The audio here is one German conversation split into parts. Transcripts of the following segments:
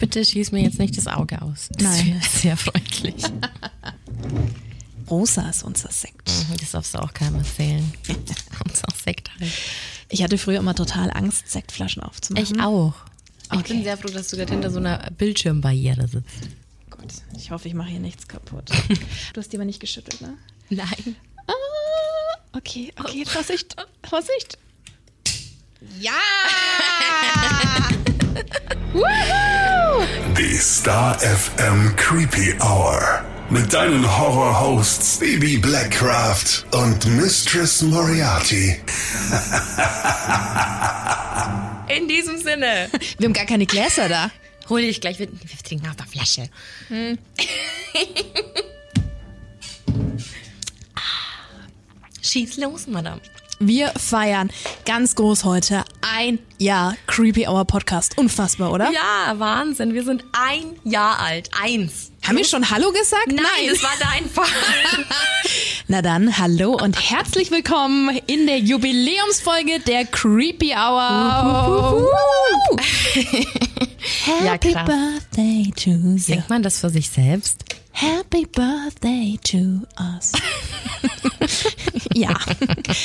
Bitte schieß mir jetzt nicht das Auge aus. Das Nein. Sehr freundlich. Rosa ist unser Sekt. Mhm, Das darfst du auch keinem erzählen. Unser Sekt halt. Ich hatte früher immer total Angst, Sektflaschen aufzumachen. Ich auch. Ich Okay. bin sehr froh, dass du gerade hinter so einer Bildschirmbarriere sitzt. Gut, ich hoffe, ich mache hier nichts kaputt. Du hast die aber nicht geschüttelt, ne? Nein. Ah, okay, okay, Vorsicht, Vorsicht. Ja! Die Star FM Creepy Hour. Mit deinen Horror-Hosts Baby Blackcraft und Mistress Moriarty. In diesem Sinne. Wir haben gar keine Gläser da. Hol dich gleich, wir, wir trinken aus der Flasche. Schieß los, Madame. Wir feiern ganz groß heute ein Jahr Creepy Hour Podcast. Unfassbar, oder? Ja, Wahnsinn. Wir sind ein Jahr alt. Eins. Haben wir schon Hallo gesagt? Nein, das war dein Fall. Na dann, hallo und herzlich willkommen in der Jubiläumsfolge der Creepy Hour. Ja, Happy krass. Birthday to you. Denkt man das für sich selbst? Happy Birthday to us. ja.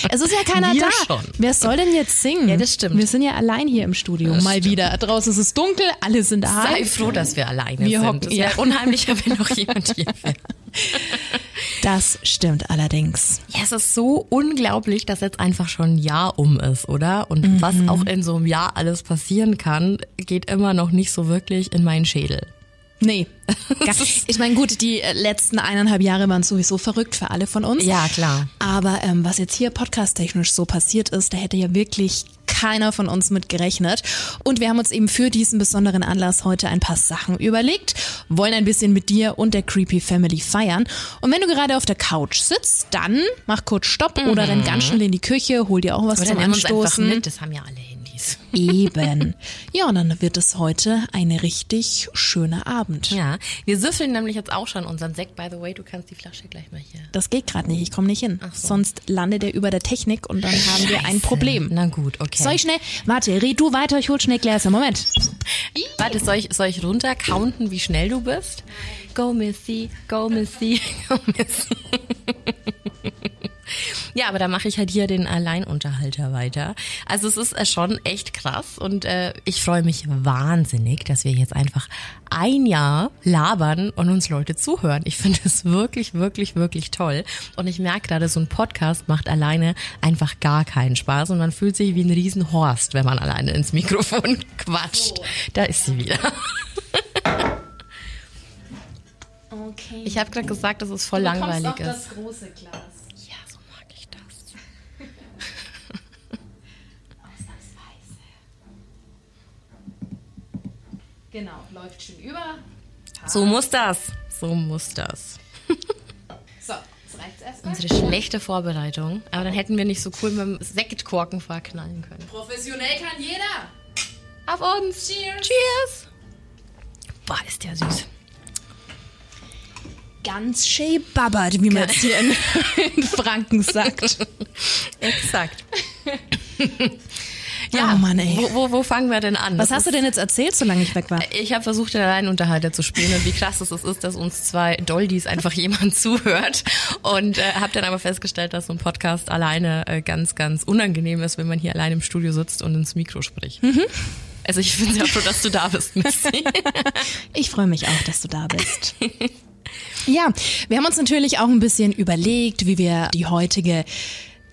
Es ist ja keiner Wir da. schon. Wer soll denn jetzt singen? Ja, das stimmt. Wir sind ja allein hier im Studio. Mal wieder. Draußen ist es dunkel, alle sind Sei daheim. froh, dass wir alleine Wir sind. hocken- Es wäre ja. unheimlicher, wenn noch jemand hier wäre. Das stimmt allerdings. Ja, es ist so unglaublich, dass jetzt einfach schon ein Jahr um ist, oder? Und was auch in so einem Jahr alles passieren kann, geht immer noch nicht so wirklich in meinen Schädel. Nee. Ich meine, gut, die äh, letzten eineinhalb Jahre waren sowieso verrückt für alle von uns. Ja, klar. Aber ähm, was jetzt hier podcasttechnisch so passiert ist, da hätte ja wirklich keiner von uns mit gerechnet. Und wir haben uns eben für diesen besonderen Anlass heute ein paar Sachen überlegt, wollen ein bisschen mit dir und der Creepy Family feiern. Und wenn du gerade auf der Couch sitzt, dann mach kurz Stopp oder renn ganz schnell in die Küche, hol dir auch was Oder zum wir uns einfach Anstoßen. mit, das haben ja alle Handys. Eben. Ja, und dann wird es heute ein richtig schöner Abend. Ja, wir süffeln nämlich jetzt auch schon unseren Sekt. By the way, du kannst die Flasche gleich mal hier. Das geht gerade nicht, ich komme nicht hin. so. Sonst landet er über der Technik und dann haben wir ein Problem. Na gut, okay. Soll ich schnell? Warte, red du weiter, ich hol schnell Gläser. Moment. Warte, soll ich, soll ich runtercounten, wie schnell du bist? Go Missy, go Missy, go Missy. Ja, aber da mache ich halt hier den Alleinunterhalter weiter. Also es ist äh, schon echt krass und äh, ich freue mich wahnsinnig, dass wir jetzt einfach ein Jahr labern und uns Leute zuhören. Ich finde es wirklich, wirklich, wirklich toll. Und ich merke gerade, so ein Podcast macht alleine einfach gar keinen Spaß und man fühlt sich wie ein Riesenhorst, wenn man alleine ins Mikrofon quatscht. Da ist sie wieder. Okay. Ich habe gerade gesagt, dass es voll langweilig ist. große Glas. Ja, so mag ich das. Genau, läuft schön über. So muss das. So muss das. So, jetzt reicht's erstmal. Unsere schlechte Vorbereitung. Aber dann hätten wir nicht so cool mit dem Sektkorken verknallen können. Professionell kann jeder. Auf uns. Cheers. Cheers. Boah, ist der süß. Ganz schön babbert, wie man jetzt hier in, in Franken sagt. Exakt. Oh Mann, ey. Wo, wo, wo fangen wir denn an? Was Das hast du denn jetzt erzählt, solange ich weg war? Ich habe versucht, den Alleinunterhalter zu spielen und wie krass es ist, dass uns zwei Doldis einfach jemand zuhört. Und äh, habe dann aber festgestellt, dass so ein Podcast alleine äh, ganz, ganz unangenehm ist, wenn man hier allein im Studio sitzt und ins Mikro spricht. Also ich bin sehr froh, dass du da bist, Missy. Ich freue mich auch, dass du da bist. Ja, wir haben uns natürlich auch ein bisschen überlegt, wie wir die heutige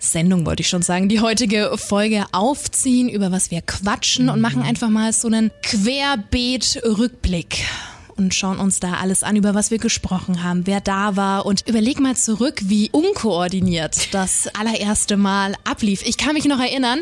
Sendung, wollte ich schon sagen, die heutige Folge aufziehen, über was wir quatschen und machen einfach mal so einen Querbeet-Rückblick und schauen uns da alles an, über was wir gesprochen haben, wer da war und überleg mal zurück, wie unkoordiniert das allererste Mal ablief. Ich kann mich noch erinnern,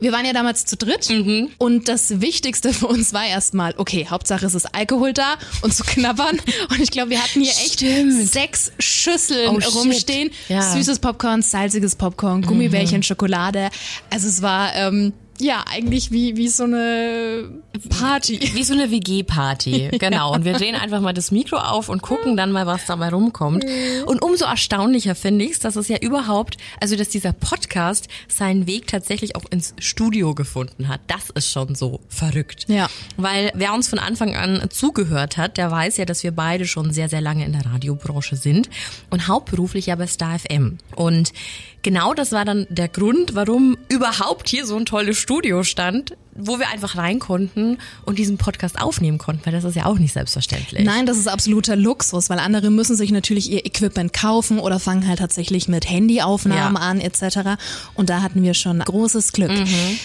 wir waren ja damals zu dritt und das Wichtigste für uns war erstmal, okay, Hauptsache es ist Alkohol da und zu knabbern und ich glaube, wir hatten hier echt sechs Schüsseln Oh, rumstehen. Ja. Süßes Popcorn, salziges Popcorn, Gummibärchen, Schokolade. Also es war ähm, ja eigentlich wie, wie so eine Party. Wie so eine WG-Party, genau. Und wir drehen einfach mal das Mikro auf und gucken dann mal, was dabei rumkommt. Und umso erstaunlicher finde ich es, dass es ja überhaupt, also dass dieser Podcast seinen Weg tatsächlich auch ins Studio gefunden hat. Das ist schon so verrückt. Ja. Weil wer uns von Anfang an zugehört hat, der weiß ja, dass wir beide schon sehr, sehr lange in der Radiobranche sind und hauptberuflich ja bei Star FM. Und genau das war dann der Grund, warum überhaupt hier so ein tolles Studio stand, wo wir einfach rein konnten und diesen Podcast aufnehmen konnten, weil das ist ja auch nicht selbstverständlich. Nein, das ist absoluter Luxus, weil andere müssen sich natürlich ihr Equipment kaufen oder fangen halt tatsächlich mit Handyaufnahmen Ja. an etc. Und da hatten wir schon großes Glück.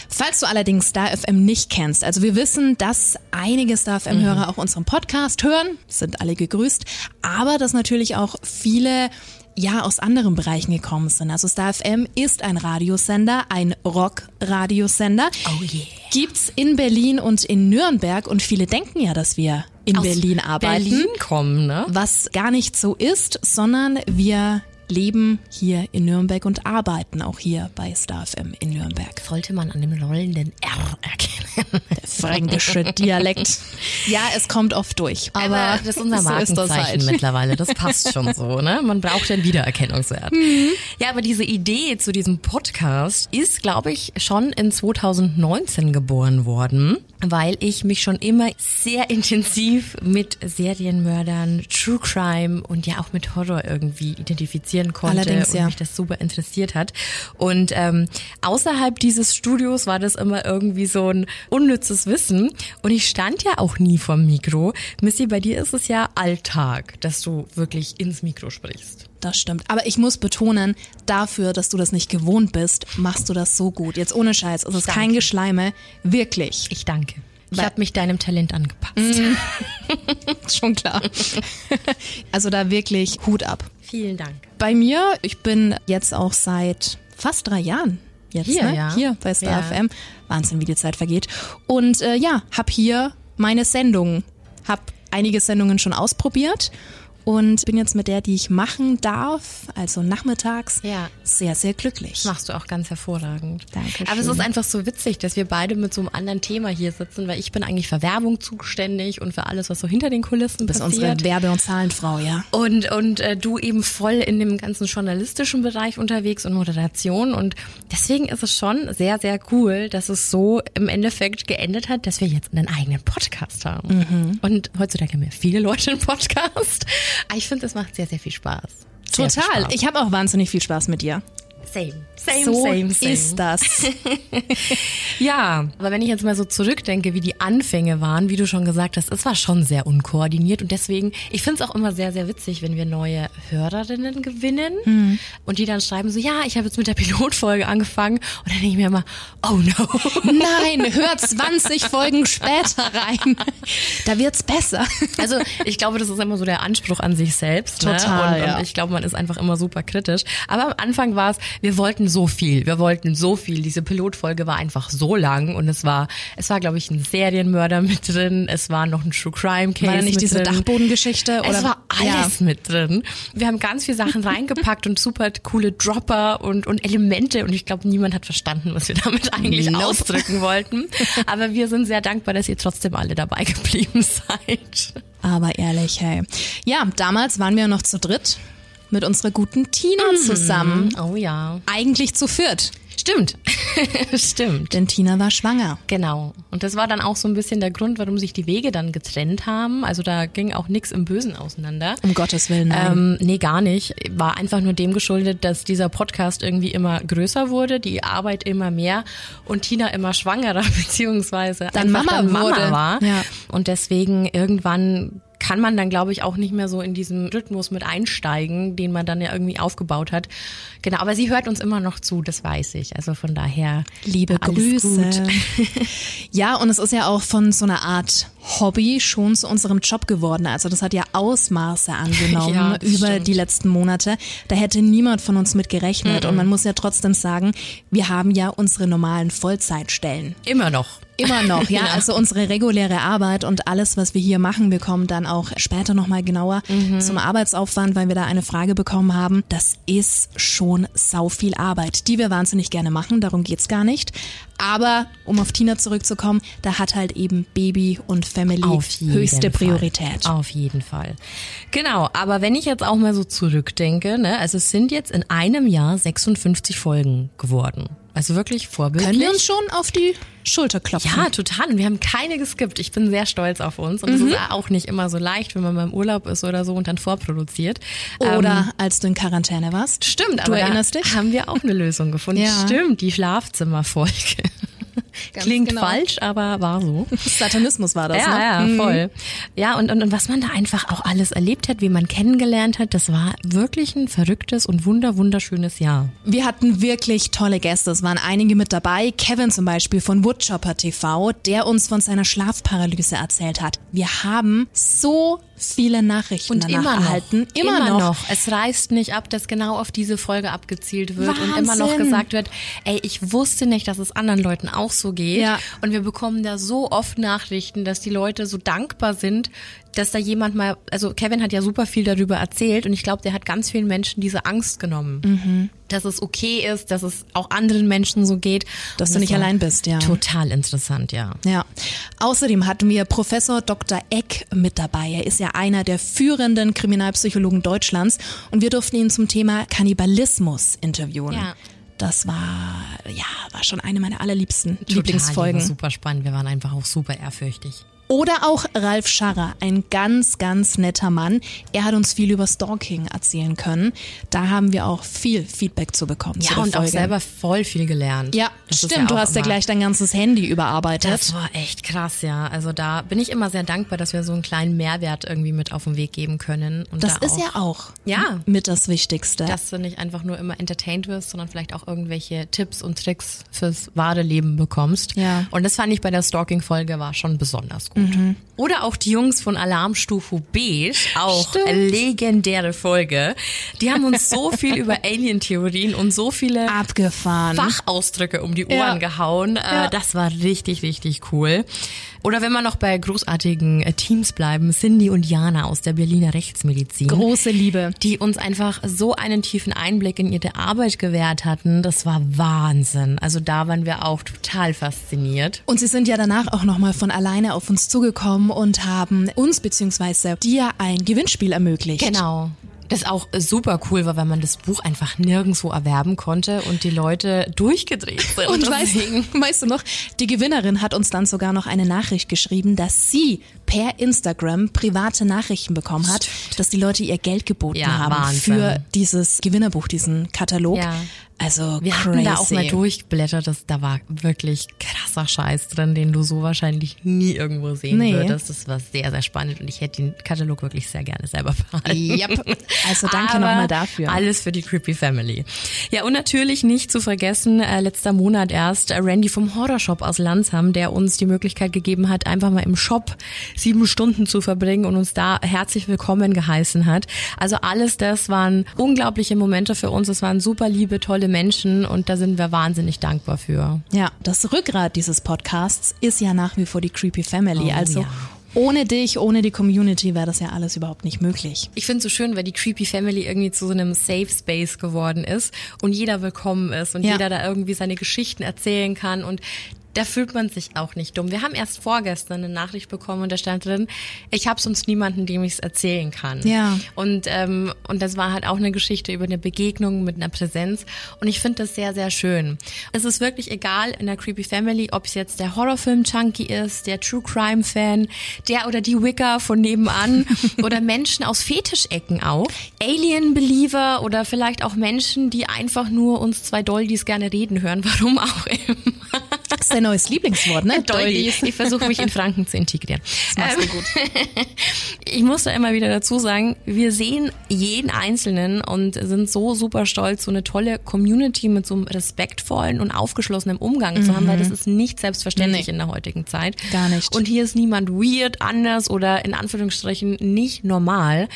Falls du allerdings Star FM nicht kennst, also wir wissen, dass einige Star FM-Hörer auch unseren Podcast hören, sind alle gegrüßt, aber dass natürlich auch viele ja, aus anderen Bereichen gekommen sind. Also Star FM ist ein Radiosender, ein Rock-Radiosender. Oh yeah. Gibt's in Berlin und in Nürnberg und viele denken ja, dass wir in Aus Berlin arbeiten. Berlin kommen, ne? Was gar nicht so ist, sondern wir leben hier in Nürnberg und arbeiten auch hier bei Star FM in Nürnberg. Sollte man an dem rollenden R erkennen. Fränkische Dialekt. Ja, es kommt oft durch. Aber, Aber das ist unser so ist das Markenzeichen halt. mittlerweile. Das passt schon so, ne? Man braucht ja einen Wiedererkennungswert. Mhm. Ja, aber diese Idee zu diesem Podcast ist, glaube ich, schon in 2019 geboren worden, weil ich mich schon immer sehr intensiv mit Serienmördern, True Crime und ja auch mit Horror irgendwie identifizieren konnte Allerdings, und ja. mich das super interessiert hat. Und ähm, außerhalb dieses Studios war das immer irgendwie so ein unnützes Wissen. Und ich stand ja auch nie vorm Mikro. Missy, bei dir ist es ja Alltag, dass du wirklich ins Mikro sprichst. Das stimmt. Aber ich muss betonen, dafür, dass du das nicht gewohnt bist, machst du das so gut. Jetzt ohne Scheiß. Es ist Danke. kein Geschleime. Wirklich. Ich danke. Ich habe mich deinem Talent angepasst. Schon klar. also da wirklich Hut ab. Vielen Dank. Bei mir, ich bin jetzt auch seit fast drei Jahren jetzt Hier, ne? ja. hier bei Star Ja. FM. Wahnsinn, wie die Zeit vergeht. Und äh, ja, hab hier meine Sendungen, hab einige Sendungen schon ausprobiert und bin jetzt mit der, die ich machen darf, also nachmittags, Ja. sehr, sehr glücklich. Das machst du auch ganz hervorragend. Dankeschön. Aber es ist einfach so witzig, dass wir beide mit so einem anderen Thema hier sitzen, weil ich bin eigentlich für Werbung zuständig und für alles, was so hinter den Kulissen Du bist passiert. unsere Werbe- und Zahlenfrau, ja. Und, und äh, du eben voll in dem ganzen journalistischen Bereich unterwegs und Moderation. Und deswegen ist es schon sehr, sehr cool, dass es so im Endeffekt geendet hat, dass wir jetzt einen eigenen Podcast haben. Und heutzutage haben ja viele Leute einen Podcast. Aber ich finde, es macht sehr, sehr viel Spaß. Sehr viel Total. Spaß. Ich habe auch wahnsinnig viel Spaß mit dir. Same, same, so same, same. ist das. Ja, aber wenn ich jetzt mal so zurückdenke, wie die Anfänge waren, wie du schon gesagt hast, es war schon sehr unkoordiniert und deswegen, ich finde es auch immer sehr, sehr witzig, wenn wir neue Hörerinnen gewinnen und die dann schreiben so, ja, ich habe jetzt mit der Pilotfolge angefangen und dann denke ich mir immer, oh no. Nein, hör 20 Folgen später rein. Da wird's besser. Also ich glaube, das ist immer so der Anspruch an sich selbst. Total, ne? und, ja. und ich glaube, man ist einfach immer super kritisch. Aber am Anfang war es, wir wollten so viel, wir wollten so viel. Diese Pilotfolge war einfach so lang und es war, es war, glaube ich, ein Serienmörder mit drin, es war noch ein True Crime Case War nicht diese drin. Dachbodengeschichte? Oder? Es war alles mit drin. Wir haben ganz viele Sachen reingepackt und super coole Dropper und, und Elemente und ich glaube, niemand hat verstanden, was wir damit eigentlich Nope. ausdrücken wollten. Aber wir sind sehr dankbar, dass ihr trotzdem alle dabei geblieben seid. Aber ehrlich, hey. Ja, damals waren wir noch zu dritt mit unserer guten Tina Mhm. zusammen. Oh ja. Eigentlich zu viert, Stimmt. Stimmt. denn Tina war schwanger. Genau. Und das war dann auch so ein bisschen der Grund, warum sich die Wege dann getrennt haben. Also da ging auch nix im Bösen auseinander. Um Gottes Willen, nein. Ähm, nee, gar nicht. War einfach nur dem geschuldet, dass dieser Podcast irgendwie immer größer wurde, die Arbeit immer mehr und Tina immer schwangerer beziehungsweise Dann Mama dann Mama wurde. war. Ja. Und deswegen irgendwann kann man dann, glaube ich, auch nicht mehr so in diesen Rhythmus mit einsteigen, den man dann ja irgendwie aufgebaut hat. Genau, aber sie hört uns immer noch zu, das weiß ich. Also von daher Liebe Grüße. Ja, und es ist ja auch von so einer Art Hobby schon zu unserem Job geworden. Also das hat ja Ausmaße angenommen Ja, über stimmt. die letzten Monate. Da hätte niemand von uns mit gerechnet. Und man muss ja trotzdem sagen, wir haben ja unsere normalen Vollzeitstellen. Immer noch. Immer noch, ja. Also unsere reguläre Arbeit und alles, was wir hier machen, wir kommen dann auch später nochmal genauer Mhm. zum Arbeitsaufwand, weil wir da eine Frage bekommen haben. Das ist schon sau viel Arbeit, die wir wahnsinnig gerne machen, darum geht's gar nicht. Aber um auf Tina zurückzukommen, da hat halt eben Baby und Family höchste Fall. Priorität. Auf jeden Fall. Genau, aber wenn ich jetzt auch mal so zurückdenke, ne, also es sind jetzt in einem Jahr 56 Folgen geworden. Also wirklich vorbildlich. Können wir uns schon auf die Schulter klopfen? Ja, total. Und wir haben keine geskippt. Ich bin sehr stolz auf uns. Und es Mhm. ist auch nicht immer so leicht, wenn man mal im Urlaub ist oder so und dann vorproduziert. Oder Ähm, als du in Quarantäne warst. Stimmt, Du aber erinnerst da dich? haben wir auch eine Lösung gefunden. Ja. Stimmt, die Schlafzimmerfolge. Klingt genau. falsch, aber war so. Satanismus war das, Ja, ne? ja, voll. Ja, und, und, und was man da einfach auch alles erlebt hat, wie man kennengelernt hat, das war wirklich ein verrücktes und wunder, wunderschönes Jahr. Wir hatten wirklich tolle Gäste. Es waren einige mit dabei. Kevin zum Beispiel von Woodchopper TV, der uns von seiner Schlafparalyse erzählt hat. Wir haben so viele Nachrichten danach immer noch. erhalten. Immer, noch. Es reißt nicht ab, dass genau auf diese Folge abgezielt wird und immer noch Wahnsinn. gesagt wird, ey, ich wusste nicht, dass es anderen Leuten auch so geht. Ja. Und wir bekommen da so oft Nachrichten, dass die Leute so dankbar sind, dass da jemand mal, also Kevin hat ja super viel darüber erzählt und ich glaube, der hat ganz vielen Menschen diese Angst genommen. Mhm. Dass es okay ist, dass es auch anderen Menschen so geht. Dass du das nicht allein bist, ja. Total interessant, ja. Ja. Außerdem hatten wir Professor Dr. Eck mit dabei. Er ist ja einer der führenden Kriminalpsychologen Deutschlands und wir durften ihn zum Thema Kannibalismus interviewen. Ja. Das war, ja, war schon eine meiner allerliebsten Total, Lieblingsfolgen. super spannend. Wir waren einfach auch super ehrfürchtig. Oder auch Ralf Scharrer, ein ganz, ganz netter Mann. Er hat uns viel über Stalking erzählen können. Da haben wir auch viel Feedback zu bekommen. zu Ja, der und auch Folge. selber voll viel gelernt. Ja, Das stimmt. du auch hast ja gleich dein ganzes Handy überarbeitet. Das war echt krass, ja. Also da bin ich immer sehr dankbar, dass wir so einen kleinen Mehrwert irgendwie mit auf den Weg geben können. Und das da ist auch, ja auch Ja. mit das Wichtigste. dass du nicht einfach nur immer entertained wirst, sondern vielleicht auch irgendwelche Tipps und Tricks fürs wahre Leben bekommst. Ja. Und das fand ich bei der Stalking-Folge war schon besonders gut. Oder auch die Jungs von Alarmstufe Beige, auch Stimmt. legendäre Folge. Die haben uns so viel über Alien-Theorien und so viele Abgefahren. Fachausdrücke um die Ohren Ja. gehauen. Äh, Ja. Das war richtig, richtig cool. Oder wenn wir noch bei großartigen äh, Teams bleiben, Cindy und Jana aus der Berliner Rechtsmedizin. Große Liebe. die uns einfach so einen tiefen Einblick in ihre Arbeit gewährt hatten. Das war Wahnsinn. Also da waren wir auch total fasziniert. Und sie sind ja danach auch nochmal von alleine auf uns zugekommen und haben uns beziehungsweise dir ein Gewinnspiel ermöglicht. Genau. Das auch super cool war, weil man das Buch einfach nirgendwo erwerben konnte und die Leute durchgedreht sind. Und weißt, weißt du noch, die Gewinnerin hat uns dann sogar noch eine Nachricht geschrieben, dass sie per Instagram private Nachrichten bekommen hat, dass die Leute ihr Geld geboten Ja, haben Wahnsinn. für dieses Gewinnerbuch, diesen Katalog. Ja. Also Wir crazy. hatten da auch mal durchgeblättert, das, da war wirklich krasser Scheiß drin, den du so wahrscheinlich nie irgendwo sehen Nee. würdest. Das war sehr, sehr spannend und ich hätte den Katalog wirklich sehr gerne selber behalten. Yep. Also danke nochmal dafür. Alles für die Creepy Family. Ja, und natürlich nicht zu vergessen, äh, letzter Monat erst, äh, Randy vom Horrorshop aus Landsham, der uns die Möglichkeit gegeben hat, einfach mal im Shop sieben Stunden zu verbringen und uns da herzlich willkommen geheißen hat. Also alles das waren unglaubliche Momente für uns. Es waren super liebe, tolle Menschen und da sind wir wahnsinnig dankbar für. Ja, das Rückgrat dieses Podcasts ist ja nach wie vor die Creepy Family. Oh, also ja. ohne dich, ohne die Community wäre das ja alles überhaupt nicht möglich. Ich finde es so schön, weil die Creepy Family irgendwie zu so einem Safe Space geworden ist und jeder willkommen ist und Ja. jeder da irgendwie seine Geschichten erzählen kann und da fühlt man sich auch nicht dumm. Wir haben erst vorgestern eine Nachricht bekommen und da stand drin, ich habe sonst niemanden, dem ich es erzählen kann. Ja. Und, ähm, und das war halt auch eine Geschichte über eine Begegnung mit einer Präsenz. Und ich finde das sehr, sehr schön. Es ist wirklich egal in der Creepy Family, ob es jetzt der Horrorfilm-Junkie ist, der True Crime-Fan, der oder die Wicker von nebenan oder Menschen aus Fetischecken auch. Alien-Believer oder vielleicht auch Menschen, die einfach nur uns zwei Doldies gerne reden hören, warum auch immer. Ist dein neues Lieblingswort, ne? Doldies. Ich versuche mich in Franken zu integrieren. Das machst du Ähm, gut. ich muss da immer wieder dazu sagen, wir sehen jeden Einzelnen und sind so super stolz, so eine tolle Community mit so einem respektvollen und aufgeschlossenen Umgang zu haben, weil das ist nicht selbstverständlich Nee. in der heutigen Zeit. Gar nicht. Und hier ist niemand weird, anders oder in Anführungsstrichen nicht normal.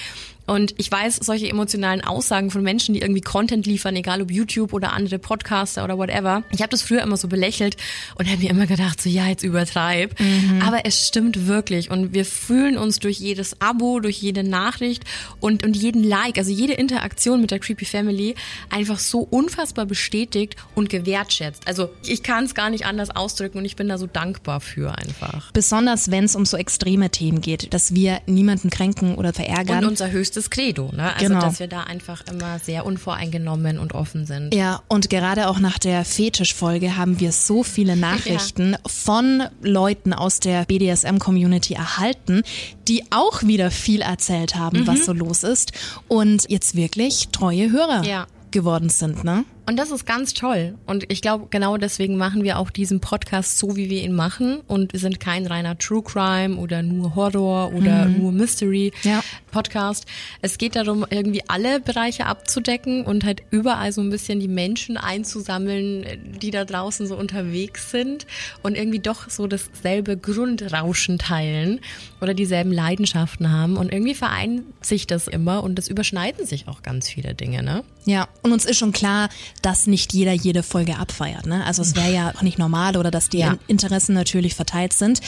Und ich weiß, solche emotionalen Aussagen von Menschen, die irgendwie Content liefern, egal ob YouTube oder andere Podcaster oder whatever. Ich habe das früher immer so belächelt und habe mir immer gedacht, so ja, jetzt übertreib. Mhm. Aber es stimmt wirklich und wir fühlen uns durch jedes Abo, durch jede Nachricht und, und jeden Like, also jede Interaktion mit der Creepy Family einfach so unfassbar bestätigt und gewertschätzt. Also ich kann es gar nicht anders ausdrücken und ich bin da so dankbar für einfach. Besonders wenn es um so extreme Themen geht, dass wir niemanden kränken oder verärgern. Und unser höchstes das Credo, ne? Also genau. dass wir da einfach immer sehr unvoreingenommen und offen sind. Ja, und gerade auch nach der Fetischfolge haben wir so viele Nachrichten ja. von Leuten aus der BDSM-Community erhalten, die auch wieder viel erzählt haben, mhm. was so los ist. Und jetzt wirklich treue Hörer ja. geworden sind, ne? Und das ist ganz toll. Und ich glaube, genau deswegen machen wir auch diesen Podcast so, wie wir ihn machen. Und wir sind kein reiner True Crime oder nur Horror oder mhm. nur Mystery ja. Podcast. Es geht darum, irgendwie alle Bereiche abzudecken und halt überall so ein bisschen die Menschen einzusammeln, die da draußen so unterwegs sind und irgendwie doch so dasselbe Grundrauschen teilen oder dieselben Leidenschaften haben. Und irgendwie vereint sich das immer und es überschneiden sich auch ganz viele Dinge, ne? Ja, und uns ist schon klar, dass nicht jeder jede Folge abfeiert. Ne? Also es wäre ja auch nicht normal oder dass die ja. Interessen natürlich verteilt sind.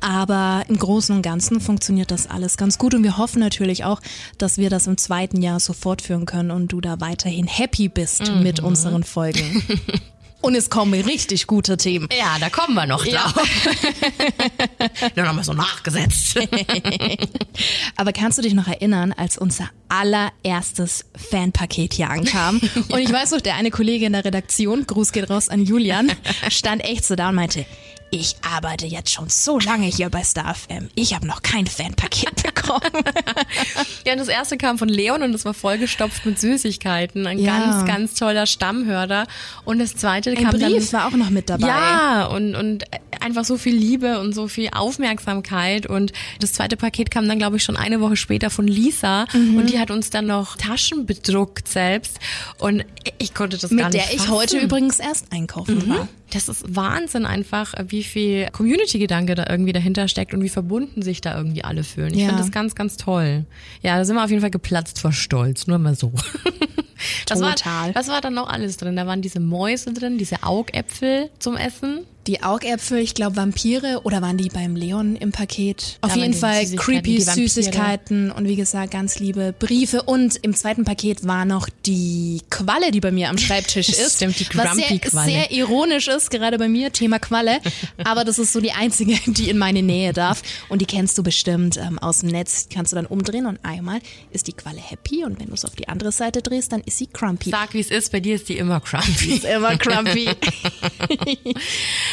Aber im Großen und Ganzen funktioniert das alles ganz gut und wir hoffen natürlich auch, dass wir das im zweiten Jahr so fortführen können und du da weiterhin happy bist mhm. mit unseren Folgen. Und es kommen richtig gute Themen. Ja, da kommen wir noch drauf. Ja. Dann haben wir so nachgesetzt. Aber kannst du dich noch erinnern, als unser allererstes Fanpaket hier ankam? Und ich weiß noch, der eine Kollege in der Redaktion, Gruß geht raus an Julian, stand echt so da und meinte, ich arbeite jetzt schon so lange hier bei StarFM. Ich habe noch kein Fanpaket bekommen. ja, und das erste kam von Leon und das war vollgestopft mit Süßigkeiten. Ein ja. ganz, ganz toller Stammhörer. Und das zweite Ein kam Brief dann, war auch noch mit dabei. Ja, und, und einfach so viel Liebe und so viel Aufmerksamkeit. Und das zweite Paket kam dann, glaube ich, schon eine Woche später von Lisa. Mhm. Und die hat uns dann noch Taschen bedruckt selbst. Und ich konnte das mit gar nicht Mit der ich heute übrigens erst einkaufen mhm. war. Das ist Wahnsinn einfach, wie viel Community-Gedanke da irgendwie dahinter steckt und wie verbunden sich da irgendwie alle fühlen. Ich ja. finde das ganz, ganz toll. Ja, da sind wir auf jeden Fall geplatzt vor Stolz, nur mal so. Was Total. War, was war da noch alles drin? Da waren diese Mäuse drin, diese Augäpfel zum Essen. Die Augäpfel, ich glaube Vampire oder waren die beim Leon im Paket? Auf jeden Fall creepy Süßigkeiten und wie gesagt ganz liebe Briefe und im zweiten Paket war noch die Qualle, die bei mir am Schreibtisch ist. Stimmt, die Grumpy was sehr, sehr ironisch ist, gerade bei mir, Thema Qualle. Aber das ist so die einzige, die in meine Nähe darf und die kennst du bestimmt ähm, aus dem Netz. Kannst du dann umdrehen und einmal ist die Qualle happy und wenn du es auf die andere Seite drehst, dann ist sie crumpy. Sag, wie es ist, bei dir ist die immer crumpy. ist immer crumpy.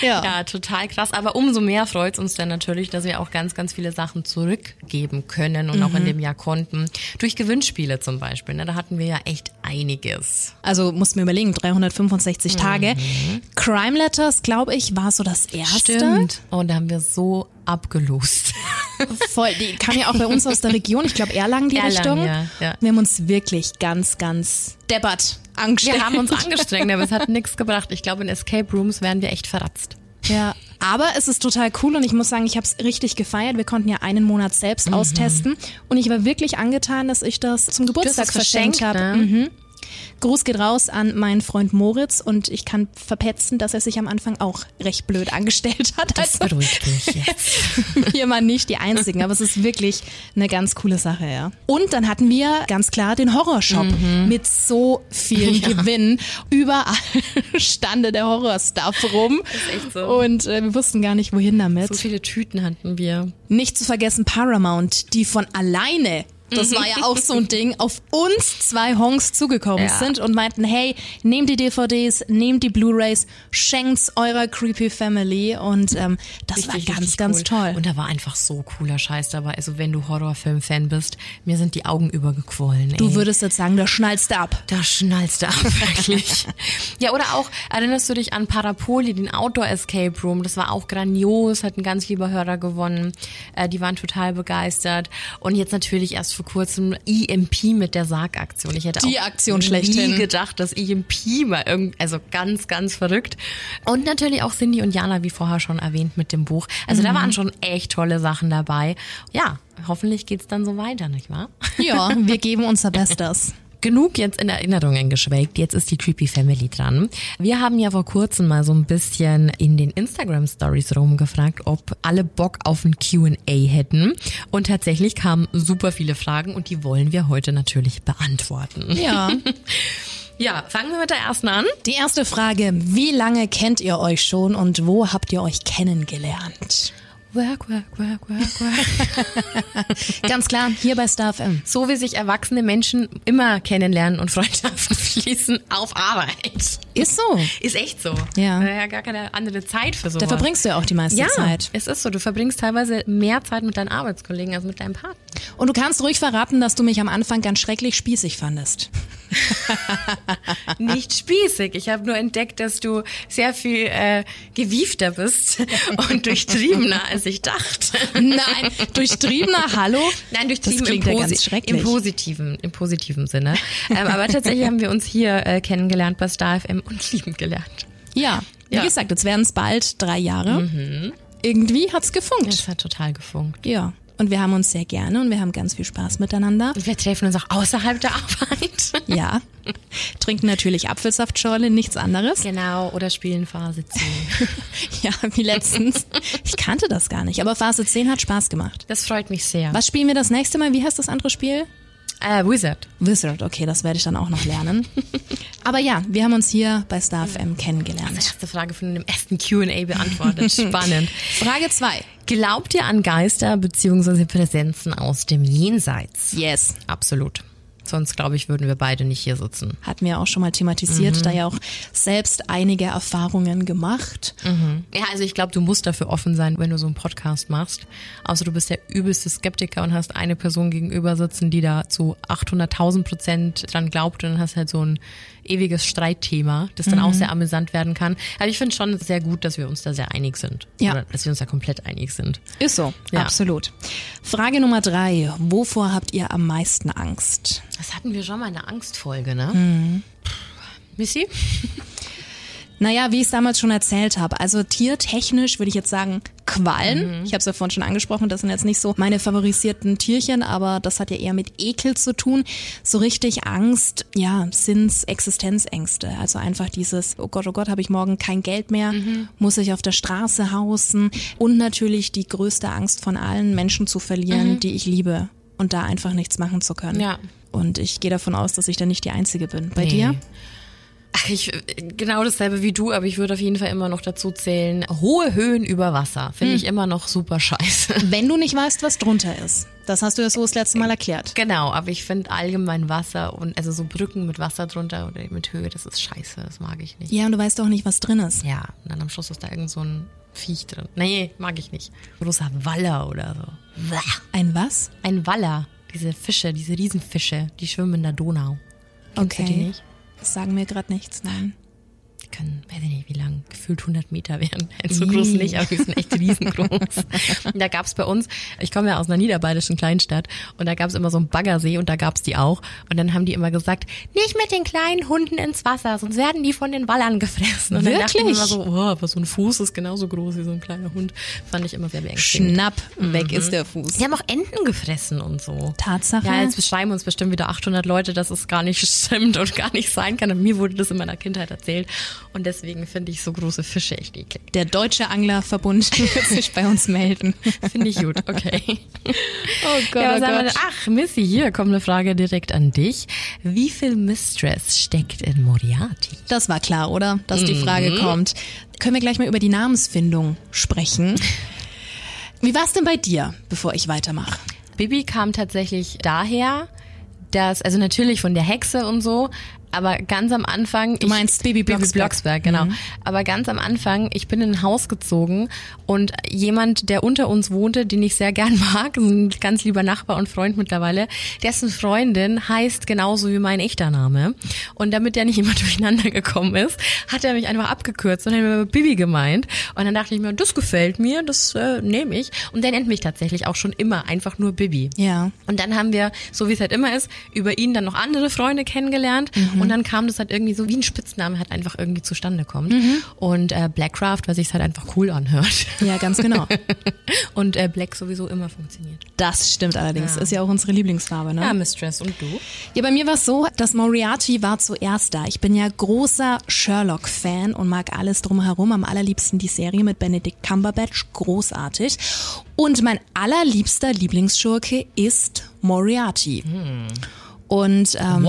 Ja. ja, total krass. Aber umso mehr freut es uns dann natürlich, dass wir auch ganz, ganz viele Sachen zurückgeben können und mhm. auch in dem Jahr konnten. Durch Gewinnspiele zum Beispiel. Ne? Da hatten wir ja echt einiges. Also mussten wir überlegen, 365 mhm. Tage. Crime Letters, glaube ich, war so das erste. Stimmt. Und da haben wir so abgelost. Voll, die kam ja auch bei uns aus der Region, ich glaube Erlangen die Erlangen, Richtung. Ja, ja. Wir haben uns wirklich ganz, ganz deppert angestrengt. Wir haben uns angestrengt, aber es hat nichts gebracht. Ich glaube, in Escape Rooms wären wir echt verratzt. Ja, aber es ist total cool und ich muss sagen, ich habe es richtig gefeiert. Wir konnten ja einen Monat selbst mhm. austesten und ich war wirklich angetan, dass ich das zum Geburtstag verschenkt habe. Ne? Mhm. Gruß geht raus an meinen Freund Moritz und ich kann verpetzen, dass er sich am Anfang auch recht blöd angestellt hat. Das also, beruhigt mich jetzt. wir waren nicht die Einzigen, aber es ist wirklich eine ganz coole Sache, ja. Und dann hatten wir ganz klar den Horrorshop mhm. mit so vielen ja. Gewinnen. Überall stande der Horrorstuff rum. Das ist echt so. Und äh, wir wussten gar nicht, wohin damit. So viele Tüten hatten wir. Nicht zu vergessen Paramount, die von alleine das war ja auch so ein Ding, auf uns zwei Honks zugekommen ja. sind und meinten, hey, nehmt die DVDs, nehmt die Blu-Rays, schenkt's eurer Creepy Family und ähm, das richtig, war ganz, ganz cool. toll. Und da war einfach so cooler Scheiß dabei. Also wenn du Horrorfilm-Fan bist, mir sind die Augen übergequollen. Ey. Du würdest jetzt sagen, da schnallst du ab. Da schnallst du ab, wirklich. ja, oder auch, erinnerst du dich an Parapoli, den Outdoor Escape Room? Das war auch grandios, hat ein ganz lieber Hörer gewonnen. Äh, die waren total begeistert. Und jetzt natürlich erst erst vor kurzem EMP mit der Sargaktion. Ich hätte Die auch Aktion nie schlechthin. gedacht, dass EMP mal irgend, also ganz, ganz verrückt. Und natürlich auch Cindy und Jana, wie vorher schon erwähnt, mit dem Buch. Also Mhm. da waren schon echt tolle Sachen dabei. Ja, hoffentlich geht's dann so weiter, nicht wahr? Ja, wir geben unser Bestes. Genug jetzt in Erinnerungen geschwelgt, jetzt ist die Creepy Family dran. Wir haben ja vor kurzem mal so ein bisschen in den Instagram Stories rumgefragt, ob alle Bock auf ein Q&A hätten. Und tatsächlich kamen super viele Fragen und die wollen wir heute natürlich beantworten. Ja. Ja, fangen wir mit der ersten an. Die erste Frage, wie lange kennt ihr euch schon und wo habt ihr euch kennengelernt? Work, work, work, work, work. Ganz klar, hier bei Star FM. So wie sich erwachsene Menschen immer kennenlernen und Freundschaften schließen auf Arbeit. Ist so. Ist echt so. Ja. Da ja gar keine andere Zeit für sowas. Da verbringst du ja auch die meiste ja, Zeit. es ist so. Du verbringst teilweise mehr Zeit mit deinen Arbeitskollegen als mit deinem Partner. Und du kannst ruhig verraten, dass du mich am Anfang ganz schrecklich spießig fandest. Nicht spießig. Ich habe nur entdeckt, dass du sehr viel äh, gewiefter bist und durchtriebener, als ich dachte. Nein, durchtriebener Hallo? Nein, Das durchtrieben klingt im, ja Posi ganz schrecklich. im positiven, im positiven Sinne. ähm, aber tatsächlich haben wir uns hier äh, kennengelernt bei Star FM und lieben gelernt. Ja, wie Ja. gesagt, jetzt werden es bald drei Jahre. Irgendwie hat's gefunkt. Das hat total gefunkt. Ja. Und wir haben uns sehr gerne und wir haben ganz viel Spaß miteinander. Und wir treffen uns auch außerhalb der Arbeit. Ja. Trinken natürlich Apfelsaftschorle, nichts anderes. Genau, oder spielen Phase 10. Ja, wie letztens. Ich kannte das gar nicht, aber Phase 10 hat Spaß gemacht. Das freut mich sehr. Was spielen wir das nächste Mal? Wie heißt das andere Spiel? Äh, Wizard. Wizard, okay, das werde ich dann auch noch lernen. Aber ja, wir haben uns hier bei Star FM kennengelernt. Erste Frage von dem ersten Q&A beantwortet. Spannend. Frage 2. Glaubt ihr an Geister bzw. Präsenzen aus dem Jenseits? Yes. Absolut. Sonst, glaube ich, würden wir beide nicht hier sitzen. Hatten wir auch schon mal thematisiert, da ja auch selbst einige Erfahrungen gemacht. Ja, also ich glaube, du musst dafür offen sein, wenn du so einen Podcast machst. Außer du bist der übelste Skeptiker und hast eine Person gegenüber sitzen, die da zu 800.000 Prozent dran glaubt und dann hast halt so ein ewiges Streitthema, das dann auch sehr amüsant werden kann. Aber ich finde schon sehr gut, dass wir uns da sehr einig sind. Ja. Oder dass wir uns da komplett einig sind. Ist so, Ja. absolut. Frage Nummer drei. Wovor habt ihr am meisten Angst? Das hatten wir schon mal in der Angstfolge, ne? Missy? Naja, wie ich es damals schon erzählt habe, also tiertechnisch würde ich jetzt sagen Quallen. Ich habe es ja vorhin schon angesprochen, das sind jetzt nicht so meine favorisierten Tierchen, aber das hat ja eher mit Ekel zu tun. So richtig Angst, ja, sind's Existenzängste. Also einfach dieses, oh Gott, oh Gott, habe ich morgen kein Geld mehr, muss ich auf der Straße hausen und natürlich die größte Angst von allen Menschen zu verlieren, die ich liebe und da einfach nichts machen zu können. Ja. Und ich gehe davon aus, dass ich da nicht die Einzige bin. Bei Nee. dir? Ach, ich, genau dasselbe wie du, aber ich würde auf jeden Fall immer noch dazu zählen, hohe Höhen über Wasser finde ich immer noch super scheiße. Wenn du nicht weißt, was drunter ist. Das hast du ja so das letzte Mal erklärt. Genau, aber ich finde allgemein Wasser und also so Brücken mit Wasser drunter oder mit Höhe, das ist scheiße, das mag ich nicht. Ja, und du weißt auch nicht, was drin ist. Ja, und dann am Schluss ist da irgend so ein Viech drin. Nee, mag ich nicht. Großer Waller oder so. Ein was? Ein Waller, diese Fische, diese Riesenfische, die schwimmen in der Donau. Kennst du die nicht? Das sagen mir gerade nichts, nein. Können, weiß ich nicht, wie lang, gefühlt 100 Meter werden. So groß nicht, aber die sind echt riesengroß. und da gab's bei uns, ich komme ja aus einer niederbayerischen Kleinstadt und da gab's immer so einen Baggersee und da gab's die auch. Und dann haben die immer gesagt, nicht mit den kleinen Hunden ins Wasser, sonst werden die von den Wallern gefressen. Und dann dachte ich Wirklich? immer so, oh, aber so ein Fuß ist genauso groß wie so ein kleiner Hund. Fand ich immer sehr beängstigend. Schnapp, weg ist der Fuß. Die haben auch Enten gefressen und so. Tatsache. Ja, jetzt beschreiben uns bestimmt wieder 800 Leute, dass es gar nicht stimmt und gar nicht sein kann. Und mir wurde das in meiner Kindheit erzählt. Und deswegen finde ich so große Fische echt eklig. Der Deutsche Anglerverbund wird sich bei uns melden. Finde ich gut, okay. Oh Gott, ja, was haben wir? Ach, Missy, hier kommt eine Frage direkt an dich. Wie viel Mistress steckt in Moriarty? Das war klar, oder? Dass die Mhm. Frage kommt. Können wir gleich mal über die Namensfindung sprechen? Wie war's denn bei dir, bevor ich weitermache? Bibi kam tatsächlich daher, dass, also natürlich von der Hexe und so, Aber ganz am Anfang. Du meinst Baby Blocksberg. Blocksberg, genau. Aber ganz am Anfang, ich bin in ein Haus gezogen und jemand, der unter uns wohnte, den ich sehr gern mag, ein ganz lieber Nachbar und Freund mittlerweile, dessen Freundin heißt genauso wie mein echter Name. Und damit der nicht immer durcheinander gekommen ist, hat er mich einfach abgekürzt und hat mir Bibi gemeint. Und dann dachte ich mir, das gefällt mir, das äh, nehme ich. Und der nennt mich tatsächlich auch schon immer einfach nur Bibi. Ja. Und dann haben wir, so wie es halt immer ist, über ihn dann noch andere Freunde kennengelernt. Und dann kam das halt irgendwie so wie ein Spitzname halt einfach irgendwie zustande kommt. Und äh, Blackcraft, weil sich halt einfach cool anhört. Ja, ganz genau. Und äh, Black sowieso immer funktioniert. Das stimmt allerdings. Ja. Ist ja auch unsere Lieblingsfarbe, ne? Ja, Mistress. Und du? Ja, bei mir war es so, dass Moriarty war zuerst da. Ich bin ja großer Sherlock-Fan und mag alles drumherum. Am allerliebsten die Serie mit Benedict Cumberbatch. Großartig. Und mein allerliebster Lieblingsschurke ist Moriarty. Und ähm,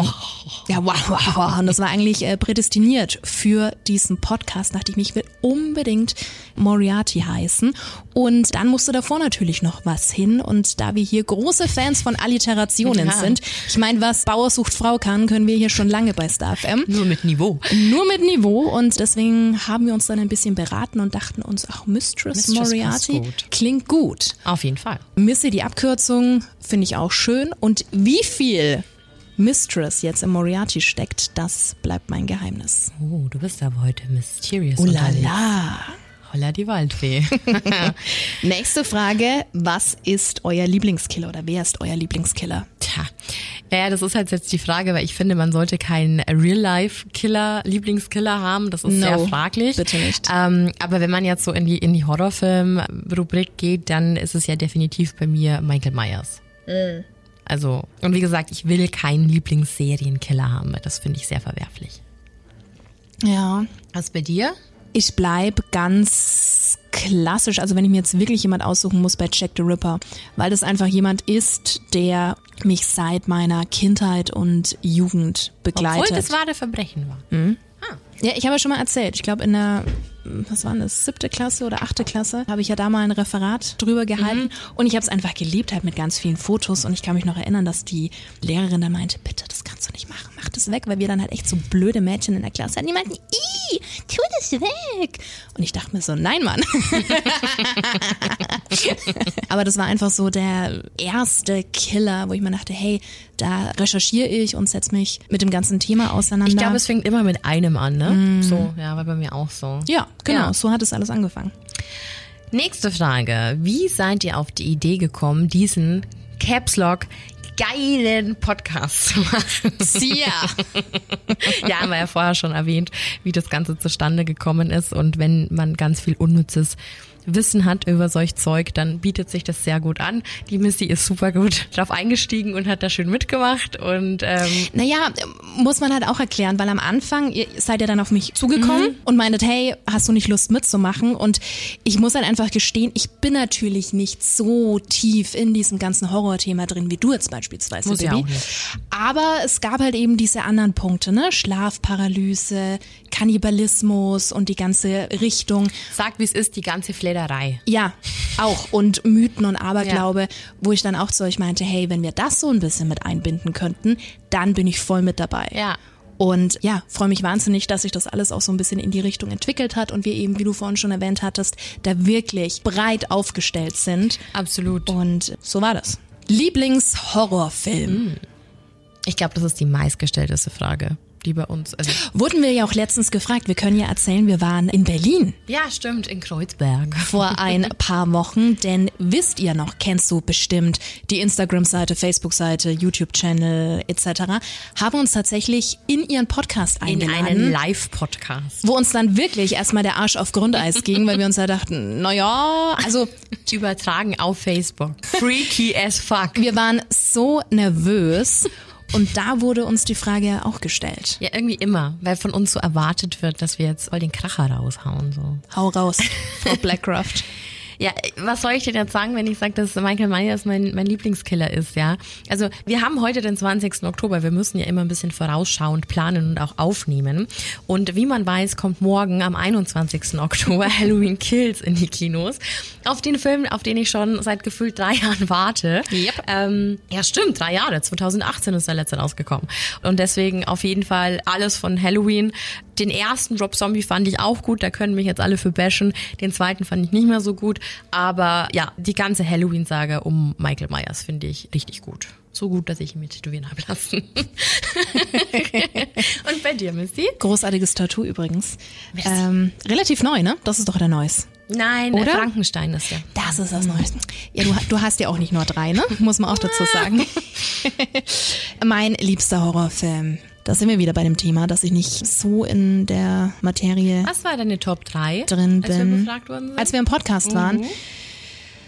ja, wow, wow, wow. Und das war eigentlich äh, prädestiniert für diesen Podcast. Dachte ich will unbedingt Moriarty heißen. Und dann musste davor natürlich noch was hin. Und da wir hier große Fans von Alliterationen Ja. sind, ich meine, was Bauer sucht Frau kann, können wir hier schon lange bei Star FM. Nur mit Niveau. Nur mit Niveau und deswegen haben wir uns dann ein bisschen beraten und dachten uns, ach, Mistress, Mistress Moriarty gut. klingt gut. Auf jeden Fall. Missy, die Abkürzung finde ich auch schön. Und wie viel Mistress jetzt im Moriarty steckt, das bleibt mein Geheimnis. Oh, du bist aber heute mysterious Oh la la. Holla die Waldfee. Nächste Frage. Was ist euer Lieblingskiller oder wer ist euer Lieblingskiller? Tja, ja, das ist halt jetzt die Frage, weil ich finde, man sollte keinen Real-Life-Killer, Lieblingskiller haben. Das ist No, sehr fraglich. bitte nicht. Ähm, aber wenn man jetzt so in die, in die Horrorfilm-Rubrik geht, dann ist es ja definitiv bei mir Michael Myers. Mm. Also, und wie gesagt, ich will keinen Lieblingssерienkiller haben. weil Das finde ich sehr verwerflich. Ja. Was bei dir? Ich bleib ganz klassisch, also wenn ich mir jetzt wirklich jemand aussuchen muss bei Jack the Ripper, weil das einfach jemand ist, der mich seit meiner Kindheit und Jugend begleitet. Obwohl das wahre Verbrechen war. Ja, ich habe ja schon mal erzählt. Ich glaube, in der, was war das, siebte Klasse oder achte Klasse, habe ich ja da mal ein Referat drüber gehalten. Und ich habe es einfach geliebt, halt mit ganz vielen Fotos. Und ich kann mich noch erinnern, dass die Lehrerin dann meinte, bitte, das kannst du nicht machen, mach das weg, weil wir dann halt echt so blöde Mädchen in der Klasse hatten. Die meinten, ih, tu das weg. Und ich dachte mir so, nein, Mann. Aber das war einfach so der erste Killer, wo ich mir dachte, hey, da recherchiere ich und setze mich mit dem ganzen Thema auseinander. Ich glaube, es fängt immer mit einem an, ne? So, ja, war bei mir auch so. Ja, genau, Ja. so hat es alles angefangen. Nächste Frage. Wie seid ihr auf die Idee gekommen, diesen Caps Lock geilen Podcast zu machen? Sia. ja, haben wir ja vorher schon erwähnt, wie das Ganze zustande gekommen ist. Und wenn man ganz viel unnützes Wissen hat über solch Zeug, dann bietet sich das sehr gut an. Die Missy ist super gut drauf eingestiegen und hat da schön mitgemacht. Und ähm, Naja, muss man halt auch erklären, weil am Anfang ihr seid ihr dann auf mich zugekommen und meintet, hey, hast du nicht Lust mitzumachen? Und ich muss halt einfach gestehen, ich bin natürlich nicht so tief in diesem ganzen Horrorthema drin, wie du jetzt beispielsweise, Muss nicht. Aber es gab halt eben diese anderen Punkte, ne? Schlafparalyse, Kannibalismus und die ganze Richtung. sagt, wie es ist, die ganze Flederei. Ja, auch. Und Mythen und Aberglaube, wo ich dann auch zu euch meinte, hey, wenn wir das so ein bisschen mit einbinden könnten, dann bin ich voll mit dabei. Ja. Und ja, freue mich wahnsinnig, dass sich das alles auch so ein bisschen in die Richtung entwickelt hat und wir eben, wie du vorhin schon erwähnt hattest, da wirklich breit aufgestellt sind. Absolut. Und so war das. Lieblingshorrorfilm. Ich glaube, das ist die meistgestellteste Frage, die bei uns. Also, Wurden wir ja auch letztens gefragt. Wir können ja erzählen, wir waren in Berlin ja, stimmt, in Kreuzberg. vor ein paar Wochen, denn wisst ihr noch, kennst du bestimmt die Instagram-Seite, Facebook-Seite, YouTube-Channel etc., haben uns tatsächlich in ihren Podcast In eingeladen. einen Live-Podcast. wo uns dann wirklich erstmal der Arsch auf Grundeis ging, weil wir uns da dachten, na ja, also Übertragen auf Facebook. Freaky as fuck. wir waren so nervös und da wurde uns die Frage auch gestellt. Ja, irgendwie immer, weil von uns so erwartet wird, dass wir jetzt voll den Kracher raushauen. So. Hau raus, Frau Blackcraft. Ja, was soll ich denn jetzt sagen, wenn ich sage, dass Michael Myers mein, mein Lieblingskiller ist, ja? Also wir haben heute den 20. Oktober, wir müssen ja immer ein bisschen vorausschauend planen und auch aufnehmen. Und wie man weiß, kommt morgen am 21. Oktober Halloween Kills in die Kinos. Auf den Film, auf den ich schon seit gefühlt drei Jahren warte. Yep. Ähm, ja, stimmt, drei Jahre. 2018 ist der letzte rausgekommen. Und deswegen auf jeden Fall alles von Halloween. Den ersten Rob Zombie fand ich auch gut, da können mich jetzt alle für bashen. Den zweiten fand ich nicht mehr so gut. Aber ja, die ganze Halloween-Sage um Michael Myers finde ich richtig gut. So gut, dass ich ihn mir tätowieren habe lassen. Und bei dir, Missy? Großartiges Tattoo übrigens. Ähm, relativ neu, ne? Das ist doch der Neues. Nein, Oder? Frankenstein ist ja. Das ist das Neueste. Ja, du, du hast ja auch nicht nur drei, ne? Muss man auch dazu sagen. mein liebster Horrorfilm. Da sind wir wieder bei dem Thema, dass ich nicht so in der Materie Was war deine Top 3? drin als wir bin. befragt worden sind? Als wir im Podcast waren.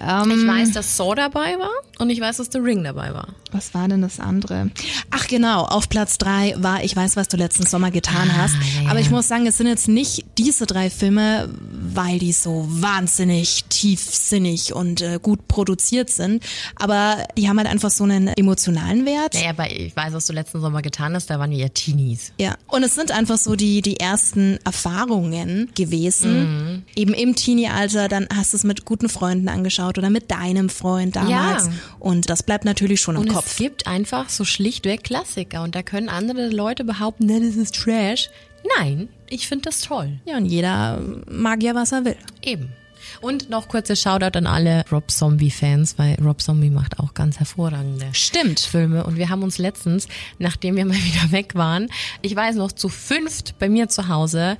Ähm, ich weiß, dass Saw dabei war und ich weiß, dass The Ring dabei war. Was war denn das andere? Ach genau, auf Platz drei war Ich weiß, was du letzten Sommer getan hast. ja. Aber ich muss sagen, es sind jetzt nicht diese drei Filme, weil die so wahnsinnig tiefsinnig und äh, gut produziert sind. Aber die haben halt einfach so einen emotionalen Wert. Naja, bei Ich weiß, was du letzten Sommer getan hast, da waren wir ja Teenies. Ja, und es sind einfach so die, die ersten Erfahrungen gewesen. Eben im Teenie-Alter, dann hast du es mit guten Freunden angeschaut oder mit deinem Freund damals. Ja. Und das bleibt natürlich schon im Und Kopf. es gibt einfach so schlichtweg Klassiker und da können andere Leute behaupten, ne, das ist Trash. Nein, ich finde das toll. Ja, und jeder mag ja, was er will. Eben. Und noch kurze Shoutout an alle Rob Zombie-Fans, weil Rob Zombie macht auch ganz hervorragende Stimmt. Filme. Und wir haben uns letztens, nachdem wir mal wieder weg waren, ich weiß noch, zu fünft bei mir zu Hause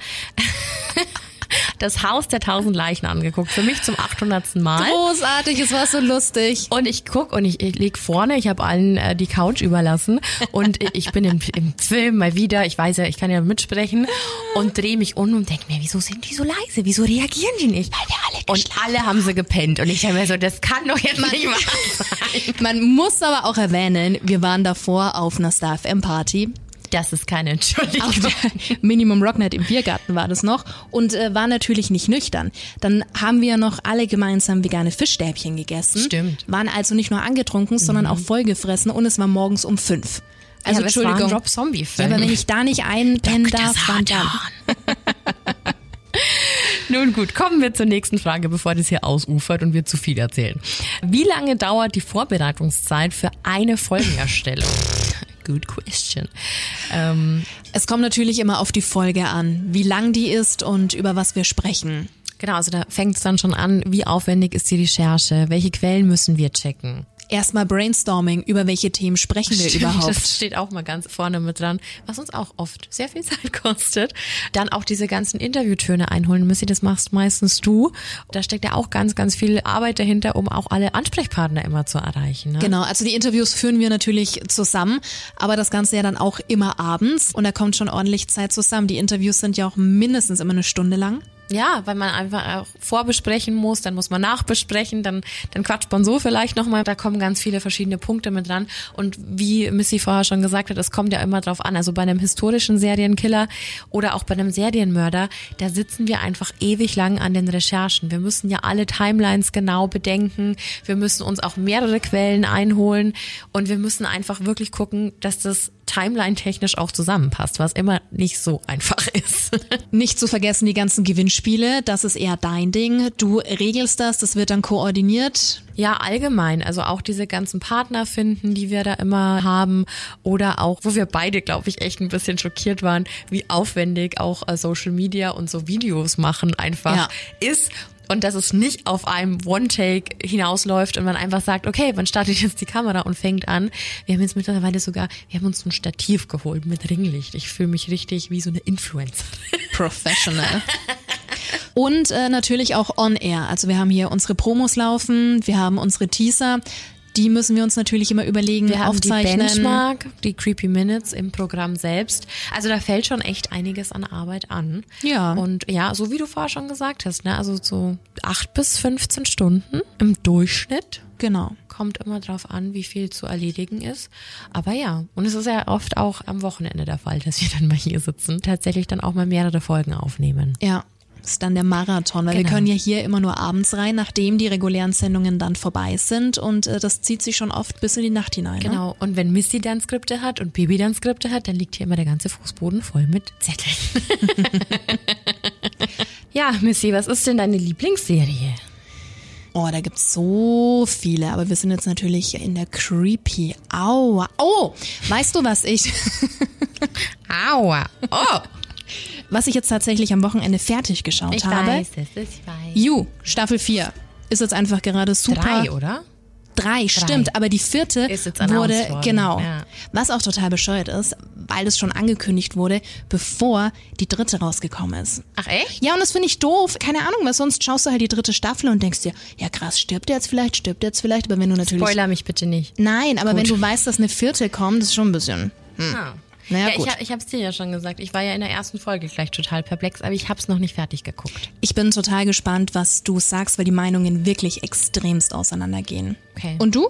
das Haus der tausend Leichen angeguckt. Für mich zum 800. Mal. Großartig, es war so lustig. Und ich guck und ich, ich leg vorne, ich habe allen äh, die Couch überlassen und ich bin im, im Film mal wieder, ich weiß ja, ich kann ja mitsprechen und drehe mich um und denke mir, wieso sind die so leise? Wieso reagieren die nicht? Weil wir alle und alle haben sie gepennt und ich denke mir so, das kann doch jetzt nicht wahr sein. Man muss aber auch erwähnen, wir waren davor auf einer Star FM Party. Das ist keine Entschuldigung. Minimum Rocknet im Biergarten war das noch und äh, war natürlich nicht nüchtern. Dann haben wir noch alle gemeinsam vegane Fischstäbchen gegessen. Stimmt. Waren also nicht nur angetrunken, sondern auch vollgefressen und es war morgens um fünf. Also aber es war ein Entschuldigung. Rob Zombie-Film. Ja, aber wenn ich da nicht einpennen darf, wann dann? Nun gut, kommen wir zur nächsten Frage, bevor das hier ausufert und wir zu viel erzählen. Wie lange dauert die Vorbereitungszeit für eine Folgenerstellung? Good question. Ähm, Es kommt natürlich immer auf die Folge an, wie lang die ist und über was wir sprechen. genau, also da fängt es dann schon an, wie aufwendig ist die Recherche, welche Quellen müssen wir checken. Erstmal Brainstorming, über welche Themen sprechen wir Stimmt, überhaupt. Das steht auch mal ganz vorne mit dran, was uns auch oft sehr viel Zeit kostet. Dann auch diese ganzen Interviewtöne einholen. Missy, das machst meistens du. Da steckt ja auch ganz, ganz viel Arbeit dahinter, um auch alle Ansprechpartner immer zu erreichen. Ne? Genau, also die Interviews führen wir natürlich zusammen, aber das Ganze ja dann auch immer abends und da kommt schon ordentlich Zeit zusammen. Die Interviews sind ja auch mindestens immer eine Stunde lang. Ja, weil man einfach auch vorbesprechen muss, dann muss man nachbesprechen, dann, dann quatscht man so vielleicht nochmal. Da kommen ganz viele verschiedene Punkte mit dran. Und wie Missy vorher schon gesagt hat, es kommt ja immer drauf an. Also bei einem historischen Serienkiller oder auch bei einem Serienmörder, da sitzen wir einfach ewig lang an den Recherchen. Wir müssen ja alle Timelines genau bedenken. Wir müssen uns auch mehrere Quellen einholen und wir müssen einfach wirklich gucken, dass das timeline-technisch auch zusammenpasst, was immer nicht so einfach ist. Nicht zu vergessen die ganzen Gewinnspiele, das ist eher dein Ding. Du regelst das, das wird dann koordiniert. Ja, allgemein. Also auch diese ganzen Partner finden, die wir da immer haben. Oder auch, wo wir beide, glaube ich, echt ein bisschen schockiert waren, wie aufwendig auch äh, Social Media und so Videos machen einfach Ja. ist. Und dass es nicht auf einem One-Take hinausläuft und man einfach sagt, okay, man startet jetzt die Kamera und fängt an. Wir haben jetzt mittlerweile sogar, wir haben uns ein Stativ geholt mit Ringlicht. Ich fühle mich richtig wie so eine Influencerin. Professional. Und äh, natürlich auch on air. Also wir haben hier unsere Promos laufen, wir haben unsere Teaser. Die müssen wir uns natürlich immer überlegen, Wir haben die aufzeichnen. Benchmark, die Creepy Minutes im Programm selbst. Also da fällt schon echt einiges an Arbeit an. Ja. Und ja, so wie du vorher schon gesagt hast, ne, also so acht bis 15 Stunden im Durchschnitt. Genau. Kommt immer drauf an, wie viel zu erledigen ist. Aber ja, und es ist ja oft auch am Wochenende der Fall, dass wir dann mal hier sitzen, tatsächlich dann auch mal mehrere Folgen aufnehmen. Ja. Ist dann der Marathon, weil wir Genau. können ja hier immer nur abends rein, nachdem die regulären Sendungen dann vorbei sind und äh, das zieht sich schon oft bis in die Nacht hinein. Ne? Genau. Und wenn Missy dann Skripte hat und Baby dann Skripte hat, dann liegt hier immer der ganze Fußboden voll mit Zetteln. ja, Missy, was ist denn deine Lieblingsserie? Oh, da gibt's so viele, aber wir sind jetzt natürlich in der Creepy Hour. Oh, weißt du, was ich, Aua. Oh, was ich jetzt tatsächlich am Wochenende fertig geschaut ich habe? weiß es, ich weiß. You, Staffel 4. Ist jetzt einfach gerade super. Drei, oder? Drei, stimmt, aber die vierte wurde, worden, genau. ja. Was auch total bescheuert ist, weil es schon angekündigt wurde, bevor die dritte rausgekommen ist. Ach echt? Ja, und das finde ich doof. Keine Ahnung, weil sonst schaust du halt die dritte Staffel und denkst dir, ja krass, stirbt der jetzt vielleicht, stirbt der jetzt vielleicht, aber wenn du natürlich... Spoiler mich bitte nicht. Nein, aber Gut. wenn du weißt, dass eine vierte kommt, ist schon ein bisschen... Ah. Naja, ja, gut. ich, hab- ich habe es dir ja schon gesagt. Ich war ja in der ersten Folge gleich total perplex, aber ich habe es noch nicht fertig geguckt. Ich bin total gespannt, was du sagst, weil die Meinungen wirklich extremst auseinandergehen. Okay. Und du?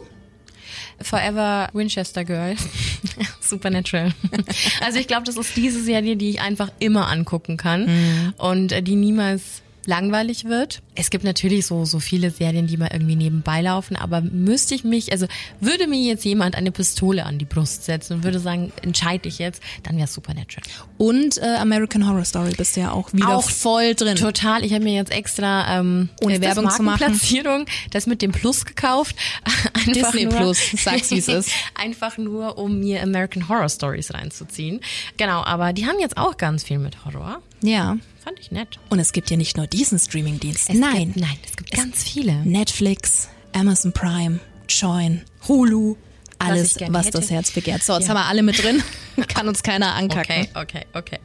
Forever Winchester Girl. Supernatural. Also ich glaube, das ist diese Serie, die ich einfach immer angucken kann und äh, die niemals langweilig wird. Es gibt natürlich so so viele Serien, die mal irgendwie nebenbei laufen, aber müsste ich mich, also würde mir jetzt jemand eine Pistole an die Brust setzen und würde sagen, entscheide ich jetzt, dann wäre Supernatural. Und äh, American Horror Story bist du ja auch wieder Auch voll drin. Total. Ich habe mir jetzt extra ähm, Ohne Werbung zu machen. Das mit dem Plus gekauft. Einfach Disney nur, Plus, sag's, wie's ist. Einfach nur, um mir American Horror Stories reinzuziehen. Genau, aber die haben jetzt auch ganz viel mit Horror. Ja. Fand ich nett. Und es gibt ja nicht nur diesen Streamingdienst. Es Nein. Gibt, nein, es gibt ganz viele. Netflix, Amazon Prime, Join, Hulu. alles, was, was das Herz begehrt. So, jetzt Ja. haben wir alle mit drin. Kann uns keiner ankacken. Okay, okay, okay.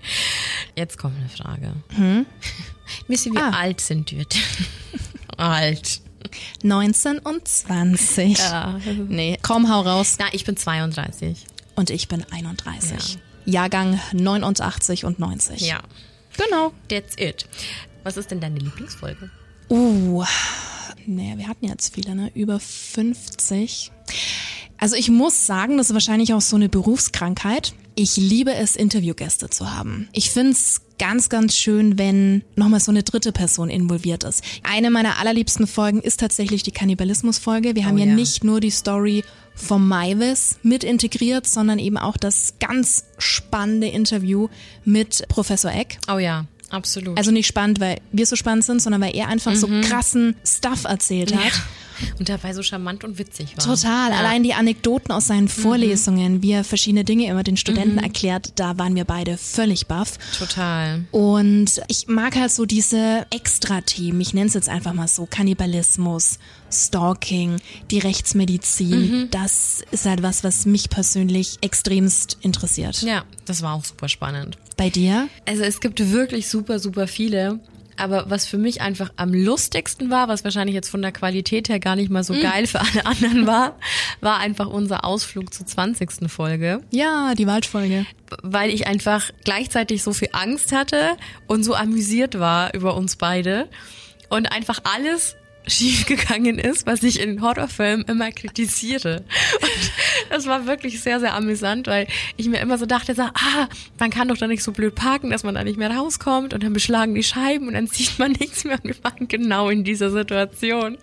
Jetzt kommt eine Frage. Hm? Wisst wie Ah. alt sind wir denn? alt. 19 und 20. Ja. Nee, komm, hau raus. Na, ich bin 32. Und ich bin 31. Jahrgang 89 und 90. Ja. Genau. That's it. Was ist denn deine Lieblingsfolge? Uh, naja, wir hatten jetzt viele, ne? Über 50. Also ich muss sagen, das ist wahrscheinlich auch so eine Berufskrankheit. Ich liebe es, Interviewgäste zu haben. Ich find's ganz, ganz schön, wenn nochmal so eine dritte Person involviert ist. Eine meiner allerliebsten Folgen ist tatsächlich die Kannibalismus-Folge. Wir haben ja, ja. nicht nur die Story vom Maivis mit integriert, sondern eben auch das ganz spannende Interview mit Professor Eck. Oh ja, absolut. Also nicht spannend, weil wir so spannend sind, sondern weil er einfach so krassen Stuff erzählt hat. Und dabei so charmant und witzig war. Total. Ja. Allein die Anekdoten aus seinen Vorlesungen, wie er verschiedene Dinge immer den Studenten erklärt, da waren wir beide völlig baff. Total. Und ich mag halt so diese Extra-Themen, ich nenne es jetzt einfach mal so, Kannibalismus, Stalking, die Rechtsmedizin. Das ist halt was, was mich persönlich extremst interessiert. Ja, das war auch super spannend. Bei dir? Also es gibt wirklich super, super viele. Aber was für mich einfach am lustigsten war, was wahrscheinlich jetzt von der Qualität her gar nicht mal so geil für alle anderen war, war einfach unser Ausflug zur 20. Folge. Ja, die Waldfolge. weil ich einfach gleichzeitig so viel Angst hatte und so amüsiert war über uns beide und einfach alles schiefgegangen ist, was ich in Horrorfilmen immer kritisiere. Und das war wirklich sehr, sehr amüsant, weil ich mir immer so dachte, so, ah, man kann doch da nicht so blöd parken, dass man da nicht mehr rauskommt und dann beschlagen die Scheiben und dann sieht man nichts mehr und wir waren genau in dieser Situation.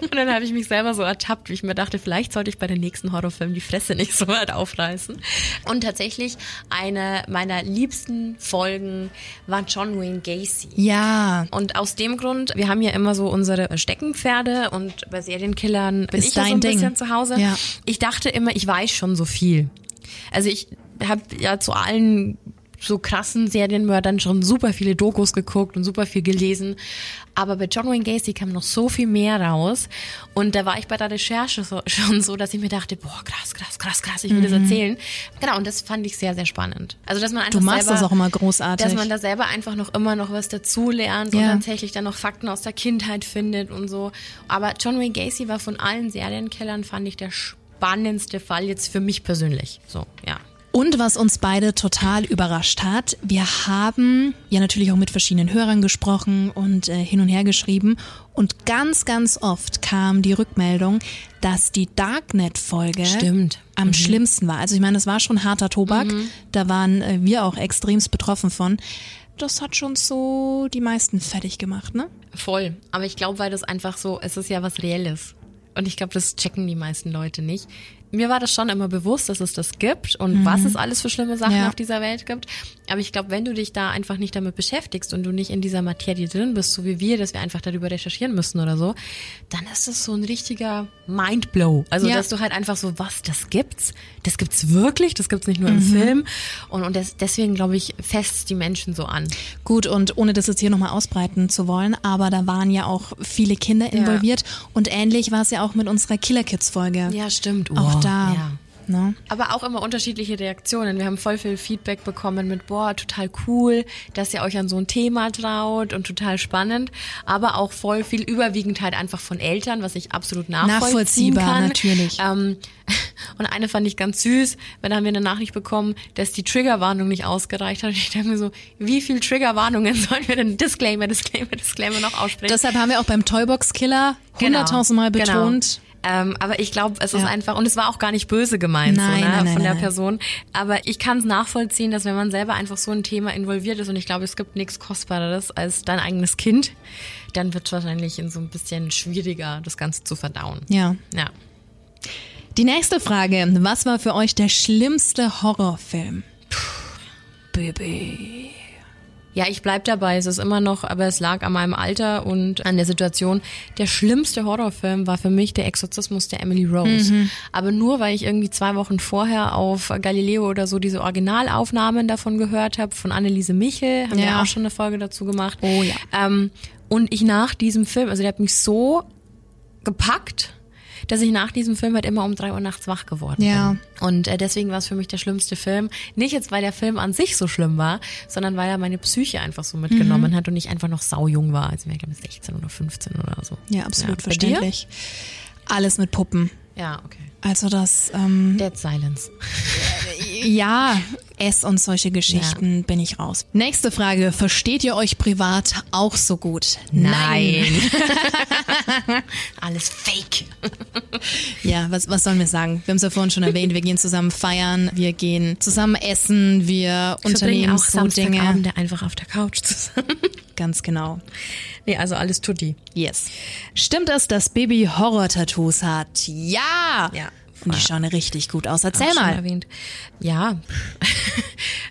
Und dann habe ich mich selber so ertappt, wie ich mir dachte, vielleicht sollte ich bei den nächsten Horrorfilmen die Fresse nicht so weit aufreißen. Und tatsächlich eine meiner liebsten Folgen war John Wayne Gacy. Ja. Und aus dem Grund, wir haben ja immer so unsere Steckenpferde und bei Serienkillern bin Ist ich ja so ein Ding. bisschen zu Hause. Ja. Ich dachte immer, ich weiß schon so viel. Also ich habe ja zu allen so krassen Serienmördern schon super viele Dokus geguckt und super viel gelesen. Aber bei John Wayne Gacy kam noch so viel mehr raus. Und da war ich bei der Recherche so, schon so, dass ich mir dachte, boah, krass, krass, krass, krass, ich will das erzählen. Genau, und das fand ich sehr, sehr spannend. Also, dass man einfach Du machst selber, das auch immer großartig. Dass man da selber einfach noch immer noch was dazulernt und Ja. tatsächlich dann noch Fakten aus der Kindheit findet und so. Aber John Wayne Gacy war von allen Serienkillern, fand ich, der spannendste Fall jetzt für mich persönlich. So, ja. Und was uns beide total überrascht hat, wir haben ja natürlich auch mit verschiedenen Hörern gesprochen und äh, hin und her geschrieben. Und ganz, ganz oft kam die Rückmeldung, dass die Darknet-Folge am schlimmsten war. Also ich meine, das war schon harter Tobak. Da waren äh, wir auch extremst betroffen von. das hat schon so die meisten fertig gemacht, ne? Voll. Aber ich glaube, weil das einfach so, es ist ja was Reelles. Und ich glaube, das checken die meisten Leute nicht. Mir war das schon immer bewusst, dass es das gibt und was es alles für schlimme Sachen Ja. auf dieser Welt gibt. Aber ich glaube, wenn du dich da einfach nicht damit beschäftigst und du nicht in dieser Materie drin bist, so wie wir, dass wir einfach darüber recherchieren müssen oder so, dann ist das so ein richtiger Mindblow. Also, Ja. dass du halt einfach so, was, das gibt's? Das gibt's wirklich? Das gibt's nicht nur im Film. Und, und das, deswegen, glaube ich, fest die Menschen so an. Gut, und ohne das jetzt hier nochmal ausbreiten zu wollen, aber da waren ja auch viele Kinder involviert und ähnlich war es ja auch mit unserer Killer Kids Folge. Ja, stimmt. Auch Da. Ja. Ne? Aber auch immer unterschiedliche Reaktionen. Wir haben voll viel Feedback bekommen mit, boah, total cool, dass ihr euch an so ein Thema traut und total spannend. Aber auch voll viel überwiegend halt einfach von Eltern, was ich absolut nachvollziehen Nachvollziehbar, kann. natürlich. Ähm, und eine fand ich ganz süß, weil da haben wir eine Nachricht bekommen, dass die Triggerwarnung nicht ausgereicht hat. Und ich dachte mir so, wie viel Triggerwarnungen sollen wir denn Disclaimer, Disclaimer, Disclaimer noch aussprechen? Deshalb haben wir auch beim Toybox Killer Genau, hunderttausendmal genau. betont. Ähm, aber ich glaube, es ist Ja. einfach, und es war auch gar nicht böse gemeint Nein, so, ne, nein, nein, von der. Person. Aber ich kann es nachvollziehen, dass wenn man selber einfach so ein Thema involviert ist, und ich glaube, es gibt nichts Kostbareres als dein eigenes Kind, dann wird es wahrscheinlich in so ein bisschen schwieriger, das Ganze zu verdauen. Ja. Ja. Die nächste Frage. Was war für euch der schlimmste Horrorfilm? Baby. Ja, ich bleib dabei. Es ist immer noch, aber es lag an meinem Alter und an der Situation. Der schlimmste Horrorfilm war für mich der Exorzismus der Emily Rose. Aber nur, weil ich irgendwie zwei Wochen vorher auf Galileo oder so diese Originalaufnahmen davon gehört habe, von Anneliese Michel, haben wir Ja. auch schon eine Folge dazu gemacht. Oh ja. Ähm, und ich nach diesem Film, also der hat mich so gepackt, dass ich nach diesem Film halt immer um drei Uhr nachts wach geworden Ja. bin. Und äh, deswegen war es für mich der schlimmste Film. Nicht jetzt, weil der Film an sich so schlimm war, sondern weil er meine Psyche einfach so mitgenommen hat und ich einfach noch saujung war. Also ich glaube 16 oder 15 oder so. Ja, absolut dir? verständlich. Alles mit Puppen. Ja, okay. Also das, ähm, Dead Silence. ja, S und solche Geschichten bin ich raus. Nächste Frage. Versteht ihr euch privat auch so gut? Alles fake. Ja, was, was sollen wir sagen? Wir haben es ja vorhin schon erwähnt. Wir gehen zusammen feiern, wir gehen zusammen essen, wir unternehmen auch so Dinge. Samstagabende einfach auf der Couch zusammen. Ganz genau. nee, also alles tutti. Yes. Stimmt es, dass Baby Horror-Tattoos hat? Ja! Ja. Und die schauen richtig gut aus. Erzähl mal. Erwähnt. Ja.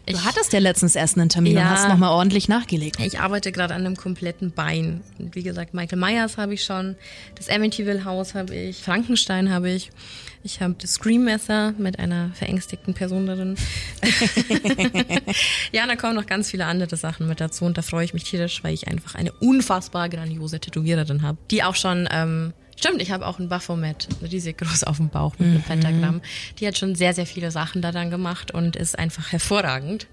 Du hattest ja letztens erst einen Termin und Ja. hast nochmal ordentlich nachgelegt. Ich arbeite gerade an einem kompletten Bein. Und wie gesagt, Michael Myers habe ich schon, das Amityville Haus habe ich, Frankenstein habe ich. Ich habe das Scream-Messer mit einer verängstigten Person darin. ja, und da kommen noch ganz viele andere Sachen mit dazu und da freue ich mich tierisch, weil ich einfach eine unfassbar grandiose Tätowiererin habe, die auch schon ähm, Stimmt, ich habe auch ein Baphomet, riesig groß auf dem Bauch mit einem Pentagramm. Die hat schon sehr, sehr viele Sachen da dann gemacht und ist einfach hervorragend.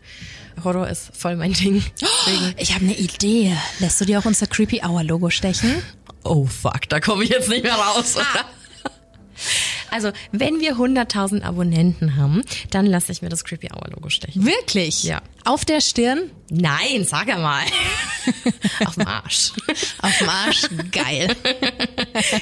Horror ist voll mein Ding. Deswegen Ich habe eine Idee. Lässt du dir auch unser Creepy Hour Logo stechen? oh fuck, da komme ich jetzt nicht mehr raus. Oder? Also, wenn wir 100.000 Abonnenten haben, dann lasse ich mir das Creepy Hour Logo stechen. Wirklich? Ja. Auf der Stirn? Nein, sag mal. Auf dem Arsch. Auf dem Arsch? Geil.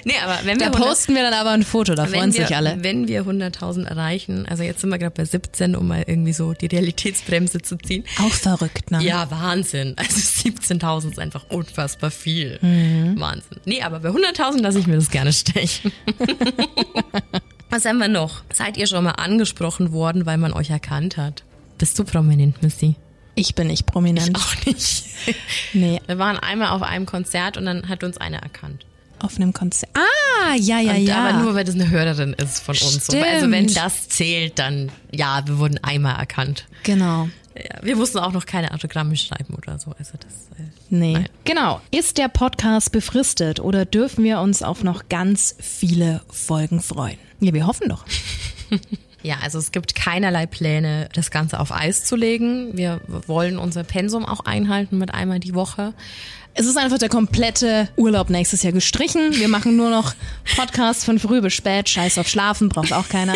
Nee, aber wenn wir Da 100 posten wir dann aber ein Foto, da freuen wir, sich alle. Wenn wir 100.000 erreichen, also jetzt sind wir gerade bei 17, um mal irgendwie so die Realitätsbremse zu ziehen. Auch verrückt, ne? Ja, Wahnsinn. Also 17.000 ist einfach unfassbar viel. Mhm. Wahnsinn. Nee, aber bei 100.000 lasse ich mir das gerne stechen. Was haben wir noch? Seid ihr schon mal angesprochen worden, weil man euch erkannt hat? Bist du prominent, Missy? Ich bin nicht prominent. Auch nicht. Nee, Wir waren einmal auf einem Konzert und dann hat uns einer erkannt. auf einem Konzert. Ah, ja, ja, und, ja. Aber nur, weil das eine Hörerin ist von uns. So, Also wenn Stimmt. das zählt, dann ja, wir wurden einmal erkannt. Genau. Ja, wir mussten auch noch keine Autogramme schreiben oder so. Also das. Äh, Nee. Nein. Genau. Ist der Podcast befristet oder dürfen wir uns auf noch ganz viele Folgen freuen? Ja, wir hoffen doch. Ja, also es gibt keinerlei Pläne, das Ganze auf Eis zu legen. Wir wollen unser Pensum auch einhalten mit einmal die Woche. Es ist einfach der komplette Urlaub nächstes Jahr gestrichen. Wir machen nur noch Podcasts von früh bis spät. Scheiß auf Schlafen, braucht auch keiner.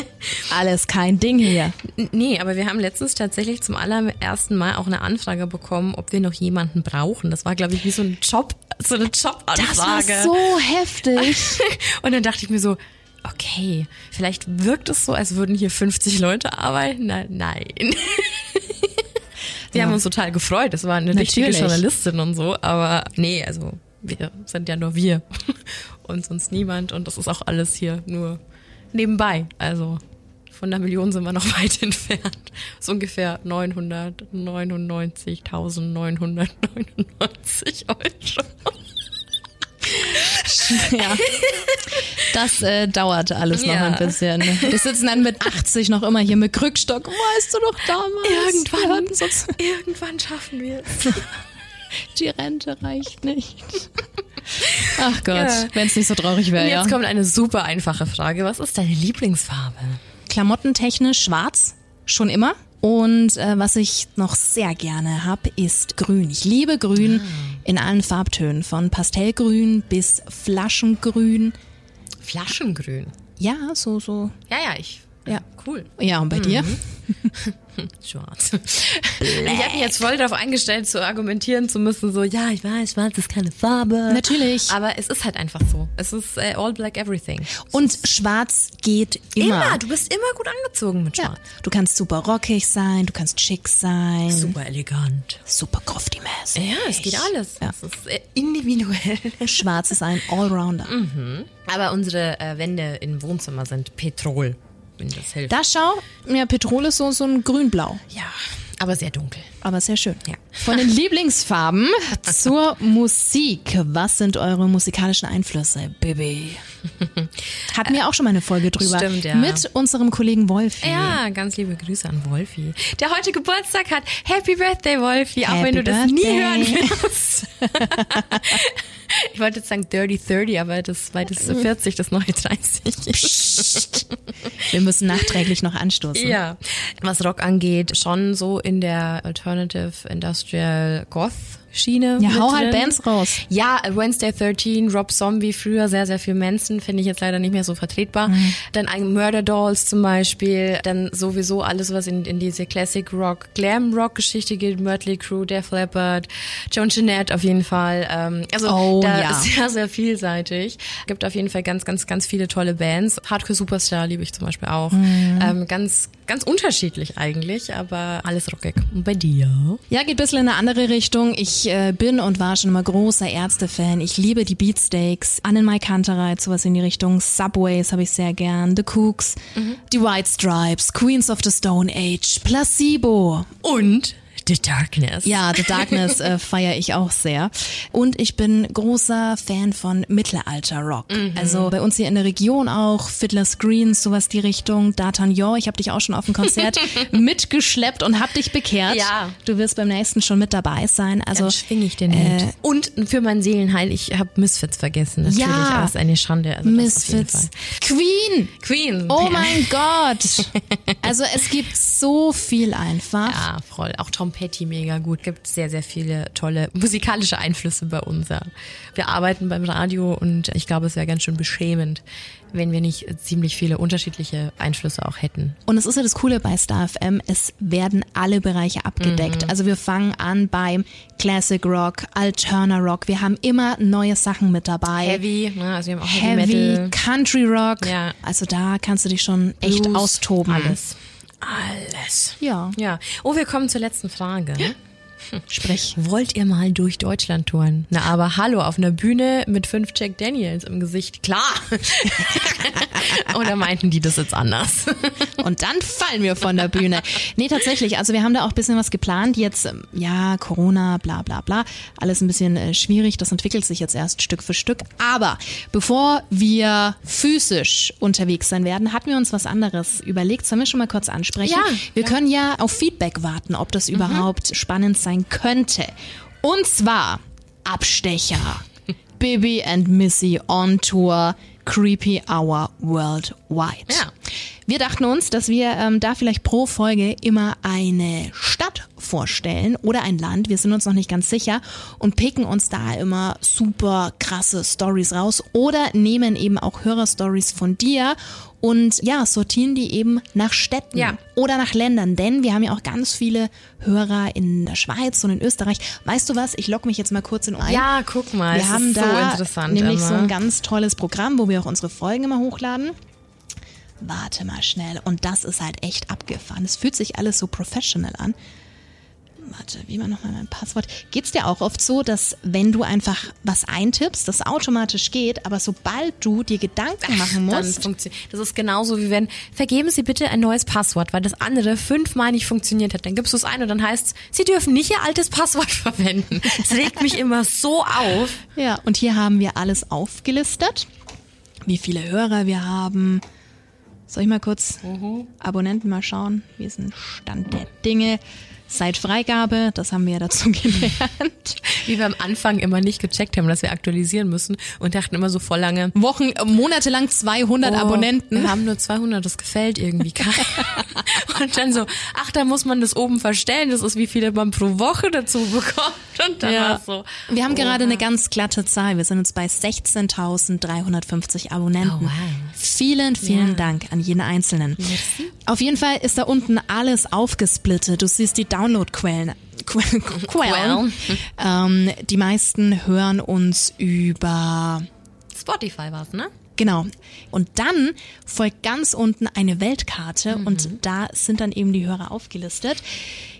Alles kein Ding hier. Nee, aber wir haben letztens tatsächlich zum allerersten Mal auch eine Anfrage bekommen, ob wir noch jemanden brauchen. Das war, glaube ich, wie so ein Job, so eine Jobanfrage. Das war so heftig. Und dann dachte ich mir so, okay, vielleicht wirkt es so, als würden hier 50 Leute arbeiten. Na, nein. Wir Ja. haben uns total gefreut. Es war eine richtige Natürlich. Journalistin und so, aber nee, also wir sind ja nur wir und sonst niemand und das ist auch alles hier nur nebenbei. Also von der Million sind wir noch weit entfernt. So ungefähr 999.999 Euro. Ja. Das äh, dauert alles noch Ja. ein bisschen. Wir sitzen dann mit 80 noch immer hier mit Krückstock. Weißt du doch damals? Irgendwann, irgendwann schaffen wir es. die Rente reicht nicht. Ach Gott, Ja. wenn es nicht so traurig wäre, Und ja. jetzt kommt eine super einfache Frage. Was ist deine Lieblingsfarbe? Klamottentechnisch schwarz, schon immer. Und äh, was ich noch sehr gerne hab, ist grün. Ich liebe grün in allen Farbtönen, von Pastellgrün bis Flaschengrün. Flaschengrün. Ja, so, so. Ja, ja, ich. Ja. Cool. Ja, und bei dir? Schwarz. Ich habe mich jetzt voll darauf eingestellt, zu argumentieren zu müssen, so, ja, ich weiß, schwarz ist keine Farbe. Natürlich. Aber es ist halt einfach so. Es ist äh, all black everything. Und schwarz geht immer. Du bist immer gut angezogen mit Ja. schwarz. Du kannst super rockig sein, du kannst schick sein, super, elegant. super crofty-mäßig. Ja, es geht alles. Ja. Es ist äh, individuell. Schwarz ist ein Allrounder. Aber unsere äh, Wände im Wohnzimmer sind Petrol, wenn das hilft. Da schau, ja, Petrol ist so, so ein grün-blau. ja, aber sehr dunkel. Aber sehr schön. Ja. Von den Lieblingsfarben zur Musik. Was sind eure musikalischen Einflüsse, Baby? Hatten wir auch schon mal eine Folge drüber. Stimmt, ja. Mit unserem Kollegen Wolfi. Ja, ganz liebe Grüße an Wolfi, der heute Geburtstag hat. Happy Birthday, Wolfi, auch Happy wenn du das nie Birthday. hören wirst. ich wollte jetzt sagen Dirty 30, aber das war das 40, das neue 30. Wir müssen nachträglich noch anstoßen. ja, was Rock angeht, schon so in der Alternative Industrial Goth Schiene. Ja, hau halt. Bands raus. Ja, Wednesday 13, Rob Zombie, früher sehr, sehr viel Manson, finde ich jetzt leider nicht mehr so vertretbar. Mhm. Dann ein Murder Dolls zum Beispiel, dann sowieso alles, was in, in diese Classic Rock, Glam Rock Geschichte geht, Mötley Crüe, Def Leppard, Joan Jeanette auf jeden Fall. Ähm, also Oh, da ja. ist sehr, sehr vielseitig. Gibt auf jeden Fall ganz, ganz, ganz viele tolle Bands. Hardcore Superstar liebe ich zum Beispiel auch. Mhm. Ähm, ganz, ganz unterschiedlich eigentlich, aber alles rockig. Und bei dir? Ja, geht ein bisschen in eine andere Richtung. Ich äh, bin und war schon immer großer Ärzte-Fan. Ich liebe die Beatsteaks, Annen Mai Kantereit, sowas in die Richtung. Subways habe ich sehr gern. The Cooks, die White Stripes, Queens of the Stone Age, Placebo. Und The Darkness. Ja, The Darkness äh, feiere ich auch sehr. Und ich bin großer Fan von Mittelalter-Rock. Mhm. Also bei uns hier in der Region auch, Fiddler's Greens, sowas die Richtung. D'Artagnan, ich habe dich auch schon auf dem Konzert mitgeschleppt und hab dich bekehrt. Ja. Du wirst beim nächsten schon mit dabei sein. Also Dann schwinge ich den Hut. Und für mein Seelenheil, ich habe Misfits vergessen. Natürlich, Ja. es ist eine Schande. Also das Misfits. Queen. Queen. Oh ja. mein Gott. Also es gibt so viel einfach. Ja, voll. Auch Tom Petty mega gut. Gibt sehr, sehr viele tolle musikalische Einflüsse bei uns. Wir arbeiten beim Radio und ich glaube, es wäre ganz schön beschämend, wenn wir nicht ziemlich viele unterschiedliche Einflüsse auch hätten. Und es ist ja das Coole bei Star FM, es werden alle Bereiche abgedeckt. Mhm. Also wir fangen an beim Classic Rock, Alterna Rock. Wir haben immer neue Sachen mit dabei. Heavy, ne? also wir haben auch Heavy, Heavy, Metal. Country Rock. Ja. Also da kannst du dich schon echt Blues, austoben. Alles. Alles. Ja, Ja. Oh, wir kommen zur letzten Frage. sprich. Wollt ihr mal durch Deutschland touren? Na, aber hallo, auf einer Bühne mit fünf Jack Daniels im Gesicht. Klar. Oder meinten die das jetzt anders? Und dann fallen wir von der Bühne. Nee, tatsächlich. Also wir haben da auch ein bisschen was geplant. Jetzt, ähm, ja, Corona, bla bla bla. Alles ein bisschen äh, schwierig. Das entwickelt sich jetzt erst Stück für Stück. Aber bevor wir physisch unterwegs sein werden, hatten wir uns was anderes überlegt. Sollen wir schon mal kurz ansprechen? Ja, wir klar. können ja auf Feedback warten, ob das überhaupt spannend sein könnte. Und zwar Abstecher. Bibi and Missy on Tour. Creepy Hour Worldwide. Ja. Wir dachten uns, dass wir ähm, da vielleicht pro Folge immer eine Stadt vorstellen oder ein Land. Wir sind uns noch nicht ganz sicher und picken uns da immer super krasse Stories raus oder nehmen eben auch Hörerstories von dir und ja, sortieren die eben nach Städten Ja. oder nach Ländern, denn wir haben ja auch ganz viele Hörer in der Schweiz und in Österreich. Weißt du was? Ich logge mich jetzt mal kurz in ein. Ja, guck mal. Wir haben ist so da interessant nämlich immer. so ein ganz tolles Programm, wo wir auch unsere Folgen immer hochladen. Warte mal schnell. Und das ist halt echt abgefahren. Es fühlt sich alles so professional an. warte, wie war nochmal mein Passwort? Geht's dir auch oft so, dass wenn du einfach was eintippst, das automatisch geht, aber sobald du dir Gedanken machen musst. Das ist genauso wie wenn, vergeben Sie bitte ein neues Passwort, weil das andere fünfmal nicht funktioniert hat. Dann gibst du es ein und dann heißt Sie dürfen nicht Ihr altes Passwort verwenden. Es regt mich immer so auf. Ja, und hier haben wir alles aufgelistet. Wie viele Hörer wir haben. Soll ich mal kurz Abonnenten mal schauen? Wie ist ein Stand der Dinge? Seit Freigabe, das haben wir ja dazu gelernt. Wie wir am Anfang immer nicht gecheckt haben, dass wir aktualisieren müssen und dachten immer so voll lange, Wochen, äh, monatelang 200 Oh, Abonnenten. Wir haben nur 200, das gefällt irgendwie keinem. Und dann so, ach, da muss man das oben verstellen, das ist wie viele man pro Woche dazu bekommt. Und dann war es so. Wir haben oh, gerade eine ganz glatte Zahl. Wir sind jetzt bei 16.350 Abonnenten. Oh, wow. Vielen, vielen Ja. Dank an jeden Einzelnen. Auf jeden Fall ist da unten alles aufgesplittet. Du siehst die Downloadquellen. Que Quellen. Ähm, die meisten hören uns über Spotify war's, ne? Genau. Und dann folgt ganz unten eine Weltkarte und da sind dann eben die Hörer aufgelistet.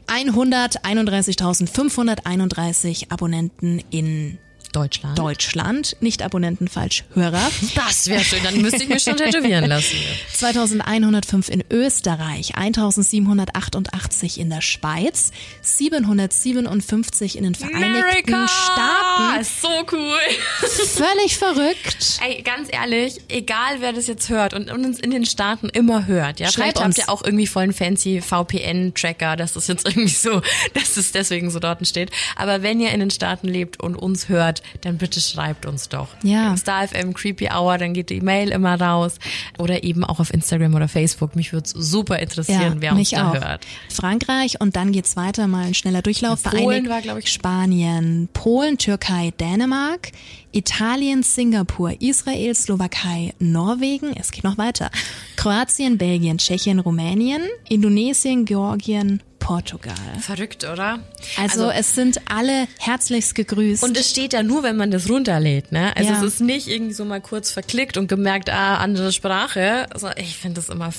131.531 Abonnenten in Deutschland. Deutschland, nicht Abonnenten falsch, Hörer. Das wäre schön, dann müsste ich mich schon tätowieren lassen. 2105 in Österreich, 1788 in der Schweiz, 757 in den Vereinigten Staaten. Ist so cool. Völlig verrückt. Ey, ganz ehrlich, egal wer das jetzt hört und uns in den Staaten immer hört, ja, Schreib vielleicht uns. habt ihr auch irgendwie voll einen fancy VPN-Tracker, dass das jetzt irgendwie so, dass es deswegen so dort steht. Aber wenn ihr in den Staaten lebt und uns hört, dann bitte schreibt uns doch. Ja. Star FM Creepy Hour, dann geht die Mail immer raus. Oder eben auch auf Instagram oder Facebook. Mich würde super interessieren, wer uns da auch. hört. Frankreich und dann geht's weiter, mal ein schneller Durchlauf. Polen Vereinigt- war, glaub ich, Spanien, Polen, Türkei, Dänemark, Italien, Singapur, Israel, Slowakei, Norwegen, es geht noch weiter. Kroatien, Belgien, Tschechien, Rumänien, Indonesien, Georgien, Portugal. Verrückt, oder? Also, es sind alle herzlichst gegrüßt. Und es steht da nur, wenn man das runterlädt, ne? Also Ja. es ist nicht irgendwie so mal kurz verklickt und gemerkt, ah, andere Sprache. Also ich finde das immer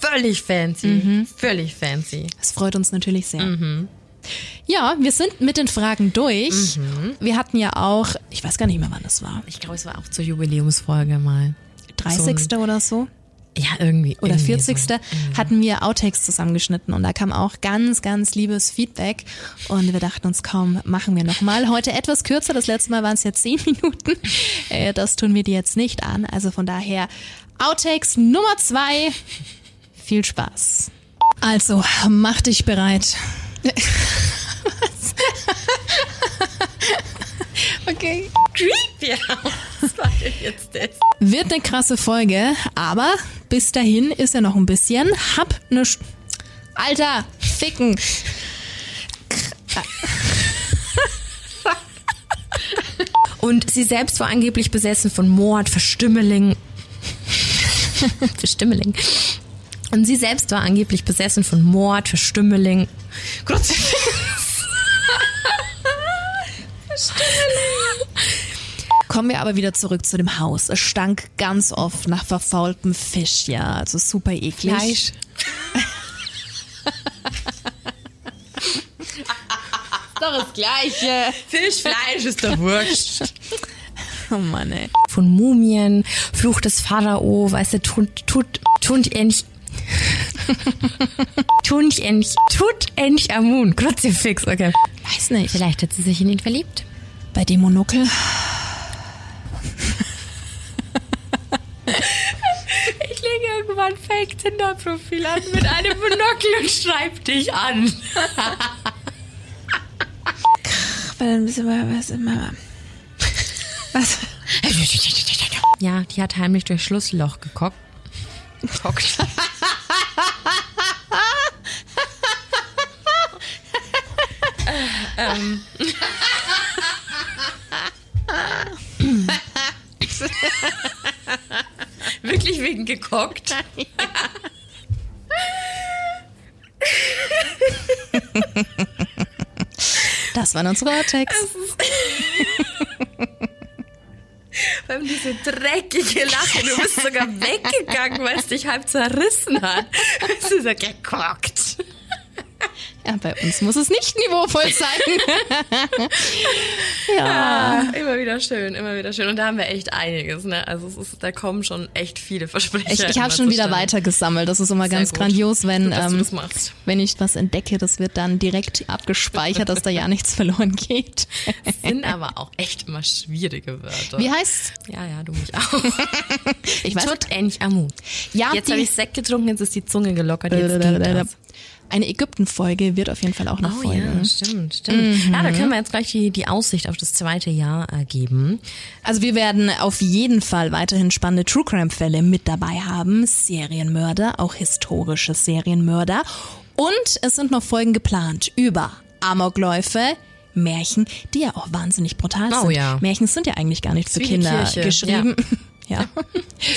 völlig fancy. Mhm. Völlig fancy. Es freut uns natürlich sehr. Mhm. Ja, wir sind mit den Fragen durch. Wir hatten ja auch, ich weiß gar nicht mehr, wann das war, Ich glaube, es war auch zur Jubiläumsfolge mal. 30. oder so. Ja, irgendwie. oder irgendwie 40. So. hatten wir Outtakes zusammengeschnitten und da kam auch ganz, ganz liebes Feedback und wir dachten uns, kaum machen wir nochmal. Heute etwas kürzer, das letzte Mal waren es ja 10 Minuten. Äh, Das tun wir dir jetzt nicht an. Also von daher Outtakes Nummer zwei. Viel Spaß. Also, mach dich bereit. okay. Creepy. Was war denn jetzt das? Wird eine krasse Folge, aber bis dahin ist ja noch ein bisschen. Hab ne Sch Alter, ficken. Und sie selbst war angeblich besessen von Mord, Verstümmeling. Verstümmeling. Und sie selbst war angeblich besessen von Mord, Verstümmeling. Kruzifix. Kommen wir aber wieder zurück zu dem Haus. Es stank ganz oft nach verfaultem Fisch, ja, also super eklig. Fleisch. Doch das Gleiche. Fisch, Fleisch ist doch wurscht. Oh Mann, ey. Von Mumien, Fluch des Pharao, weißt du, tut, tut, tut endlich. tut endlich, tut endlich Amun. Kruzifix, okay. Weiß nicht. Vielleicht hat sie sich in ihn verliebt. Bei dem Monokel. Ich lege irgendwann Fake Tinder-Profil an mit einem Monokel und schreib dich an. Was? Ja, die hat heimlich durch Schlussloch gekockt. Gekockt. ähm. Wirklich wegen gekockt? Das waren unsere Outtakes. Vor allem diese dreckige Lache. Du bist sogar weggegangen, weil es dich halb zerrissen hat. Du bist so gekockt. Ja, bei uns muss es nicht niveauvoll sein. ja. Ah, immer wieder schön, immer wieder schön. Und da haben wir echt einiges, ne? Also es ist, da kommen schon echt viele Versprechen. Ich, ich habe schon wieder weiter gesammelt. Das ist immer Sehr ganz gut. grandios, wenn, gut, ähm, wenn ich was entdecke, das wird dann direkt abgespeichert, dass da ja nichts verloren geht. Es sind aber auch echt immer schwierige Wörter. Wie heißt? Ja, ja, du mich auch. ich weiß. Tut ähnlich Amu. Ja, jetzt habe ich Sekt getrunken, jetzt ist die Zunge gelockert. Jetzt geht das. Eine Ägypten-Folge wird auf jeden Fall auch noch oh, folgen. Ja, stimmt, stimmt. Mhm. Ja, da können wir jetzt gleich die, die Aussicht auf das zweite Jahr geben. Also wir werden auf jeden Fall weiterhin spannende True Crime-Fälle mit dabei haben. Serienmörder, auch historische Serienmörder. Und es sind noch Folgen geplant über Amokläufe, Märchen, die ja auch wahnsinnig brutal oh, sind. Ja. Märchen sind ja eigentlich gar nicht für Kinder Kirche. geschrieben. Ja. ja.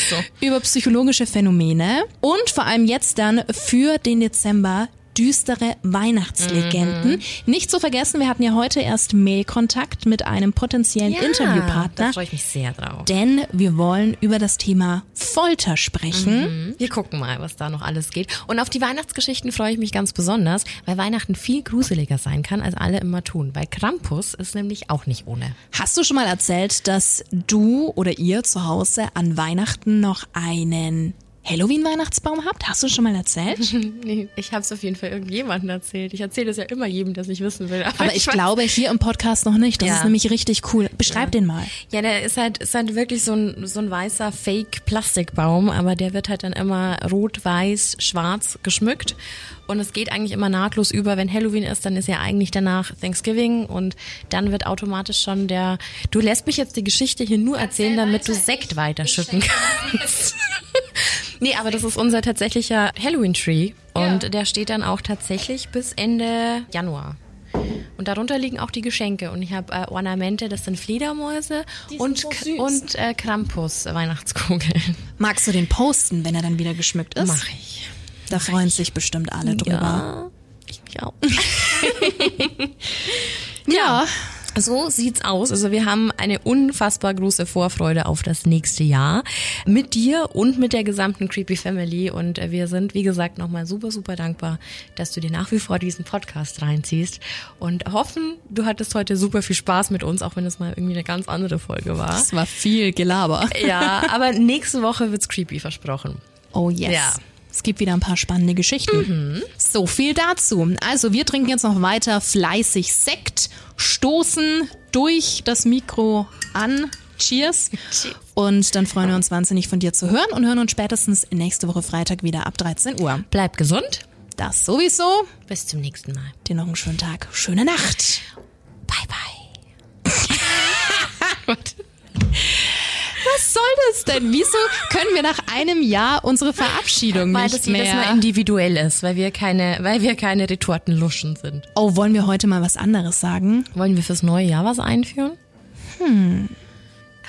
So. Über psychologische Phänomene und vor allem jetzt dann für den Dezember düstere Weihnachtslegenden. Mhm. Nicht zu vergessen, wir hatten ja heute erst Mailkontakt mit einem potenziellen ja, Interviewpartner. Da freue ich mich sehr drauf. Denn wir wollen über das Thema Folter sprechen. Mhm. Wir gucken mal, was da noch alles geht. Und auf die Weihnachtsgeschichten freue ich mich ganz besonders, weil Weihnachten viel gruseliger sein kann, als alle immer tun. Weil Krampus ist nämlich auch nicht ohne. Hast du schon mal erzählt, dass du oder ihr zu Hause an Weihnachten noch einen Halloween-Weihnachtsbaum habt? Hast du schon mal erzählt? nee, ich habe es auf jeden Fall irgendjemandem erzählt. Ich erzähle es ja immer jedem, das ich wissen will. Aber, Aber ich, ich glaube hier im Podcast noch nicht. Das ja. ist nämlich richtig cool. Beschreib ja. den mal. Ja, der ist halt, ist halt wirklich so ein, so ein weißer Fake-Plastikbaum, aber der wird halt dann immer rot, weiß, schwarz geschmückt. Und es geht eigentlich immer nahtlos über. Wenn Halloween ist, dann ist ja eigentlich danach Thanksgiving und dann wird automatisch schon der. Du lässt mich jetzt die Geschichte hier nur erzählen, damit du Sekt weiterschütten kannst. Nee, aber das ist unser tatsächlicher Halloween-Tree. Und ja. der steht dann auch tatsächlich bis Ende Januar. Und darunter liegen auch die Geschenke. Und ich habe äh, Ornamente, das sind Fledermäuse sind und, so und äh, Krampus-Weihnachtskugeln. Magst du den posten, wenn er dann wieder geschmückt ist? Mach ich. Da freuen ich. sich bestimmt alle drüber. Ja, ich mich auch. ja. So sieht's aus. Also wir haben eine unfassbar große Vorfreude auf das nächste Jahr mit dir und mit der gesamten Creepy Family und wir sind, wie gesagt, nochmal super, super dankbar, dass du dir nach wie vor diesen Podcast reinziehst und hoffen, du hattest heute super viel Spaß mit uns, auch wenn es mal irgendwie eine ganz andere Folge war. Es war viel Gelaber. Ja, aber nächste Woche wird's creepy versprochen. Oh yes. Ja. Es gibt wieder ein paar spannende Geschichten. Mhm. So viel dazu. Also wir trinken jetzt noch weiter fleißig Sekt, stoßen durch das Mikro an. Cheers. Cheers. Und dann freuen wir uns wahnsinnig von dir zu hören und hören uns spätestens nächste Woche Freitag wieder ab 13 Uhr. Bleib gesund. Das sowieso. Bis zum nächsten Mal. Dir noch einen schönen Tag. Schöne Nacht. Bye bye. Was soll das denn? Wieso können wir nach einem Jahr unsere Verabschiedung weil nicht das mehr? Weil das jedes Mal individuell ist, weil wir keine, weil wir keine Retortenluschen sind. Oh, wollen wir heute mal was anderes sagen? Wollen wir fürs neue Jahr was einführen? Hm.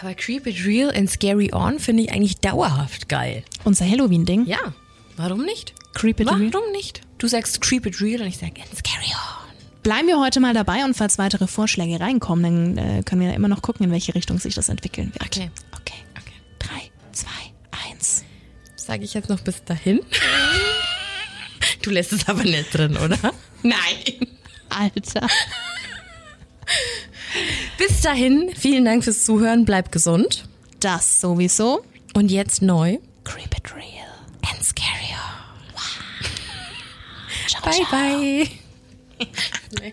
Aber Creep It Real and Scary On finde ich eigentlich dauerhaft geil. Unser Halloween-Ding? Ja. Warum nicht? Creep It Warum Real? Warum nicht? Du sagst Creep It Real und ich sage Scary On. Bleiben wir heute mal dabei und falls weitere Vorschläge reinkommen, dann äh, können wir immer noch gucken, in welche Richtung sich das entwickeln wird. Okay. Okay. okay. Drei, zwei, eins. Sage ich jetzt noch bis dahin? Du lässt es aber nicht drin, oder? Nein. Alter. Bis dahin, vielen Dank fürs Zuhören, bleib gesund. Das sowieso. Und jetzt neu. Creep it real. And scary. Wow. Ciao, bye, ciao. bye. 没。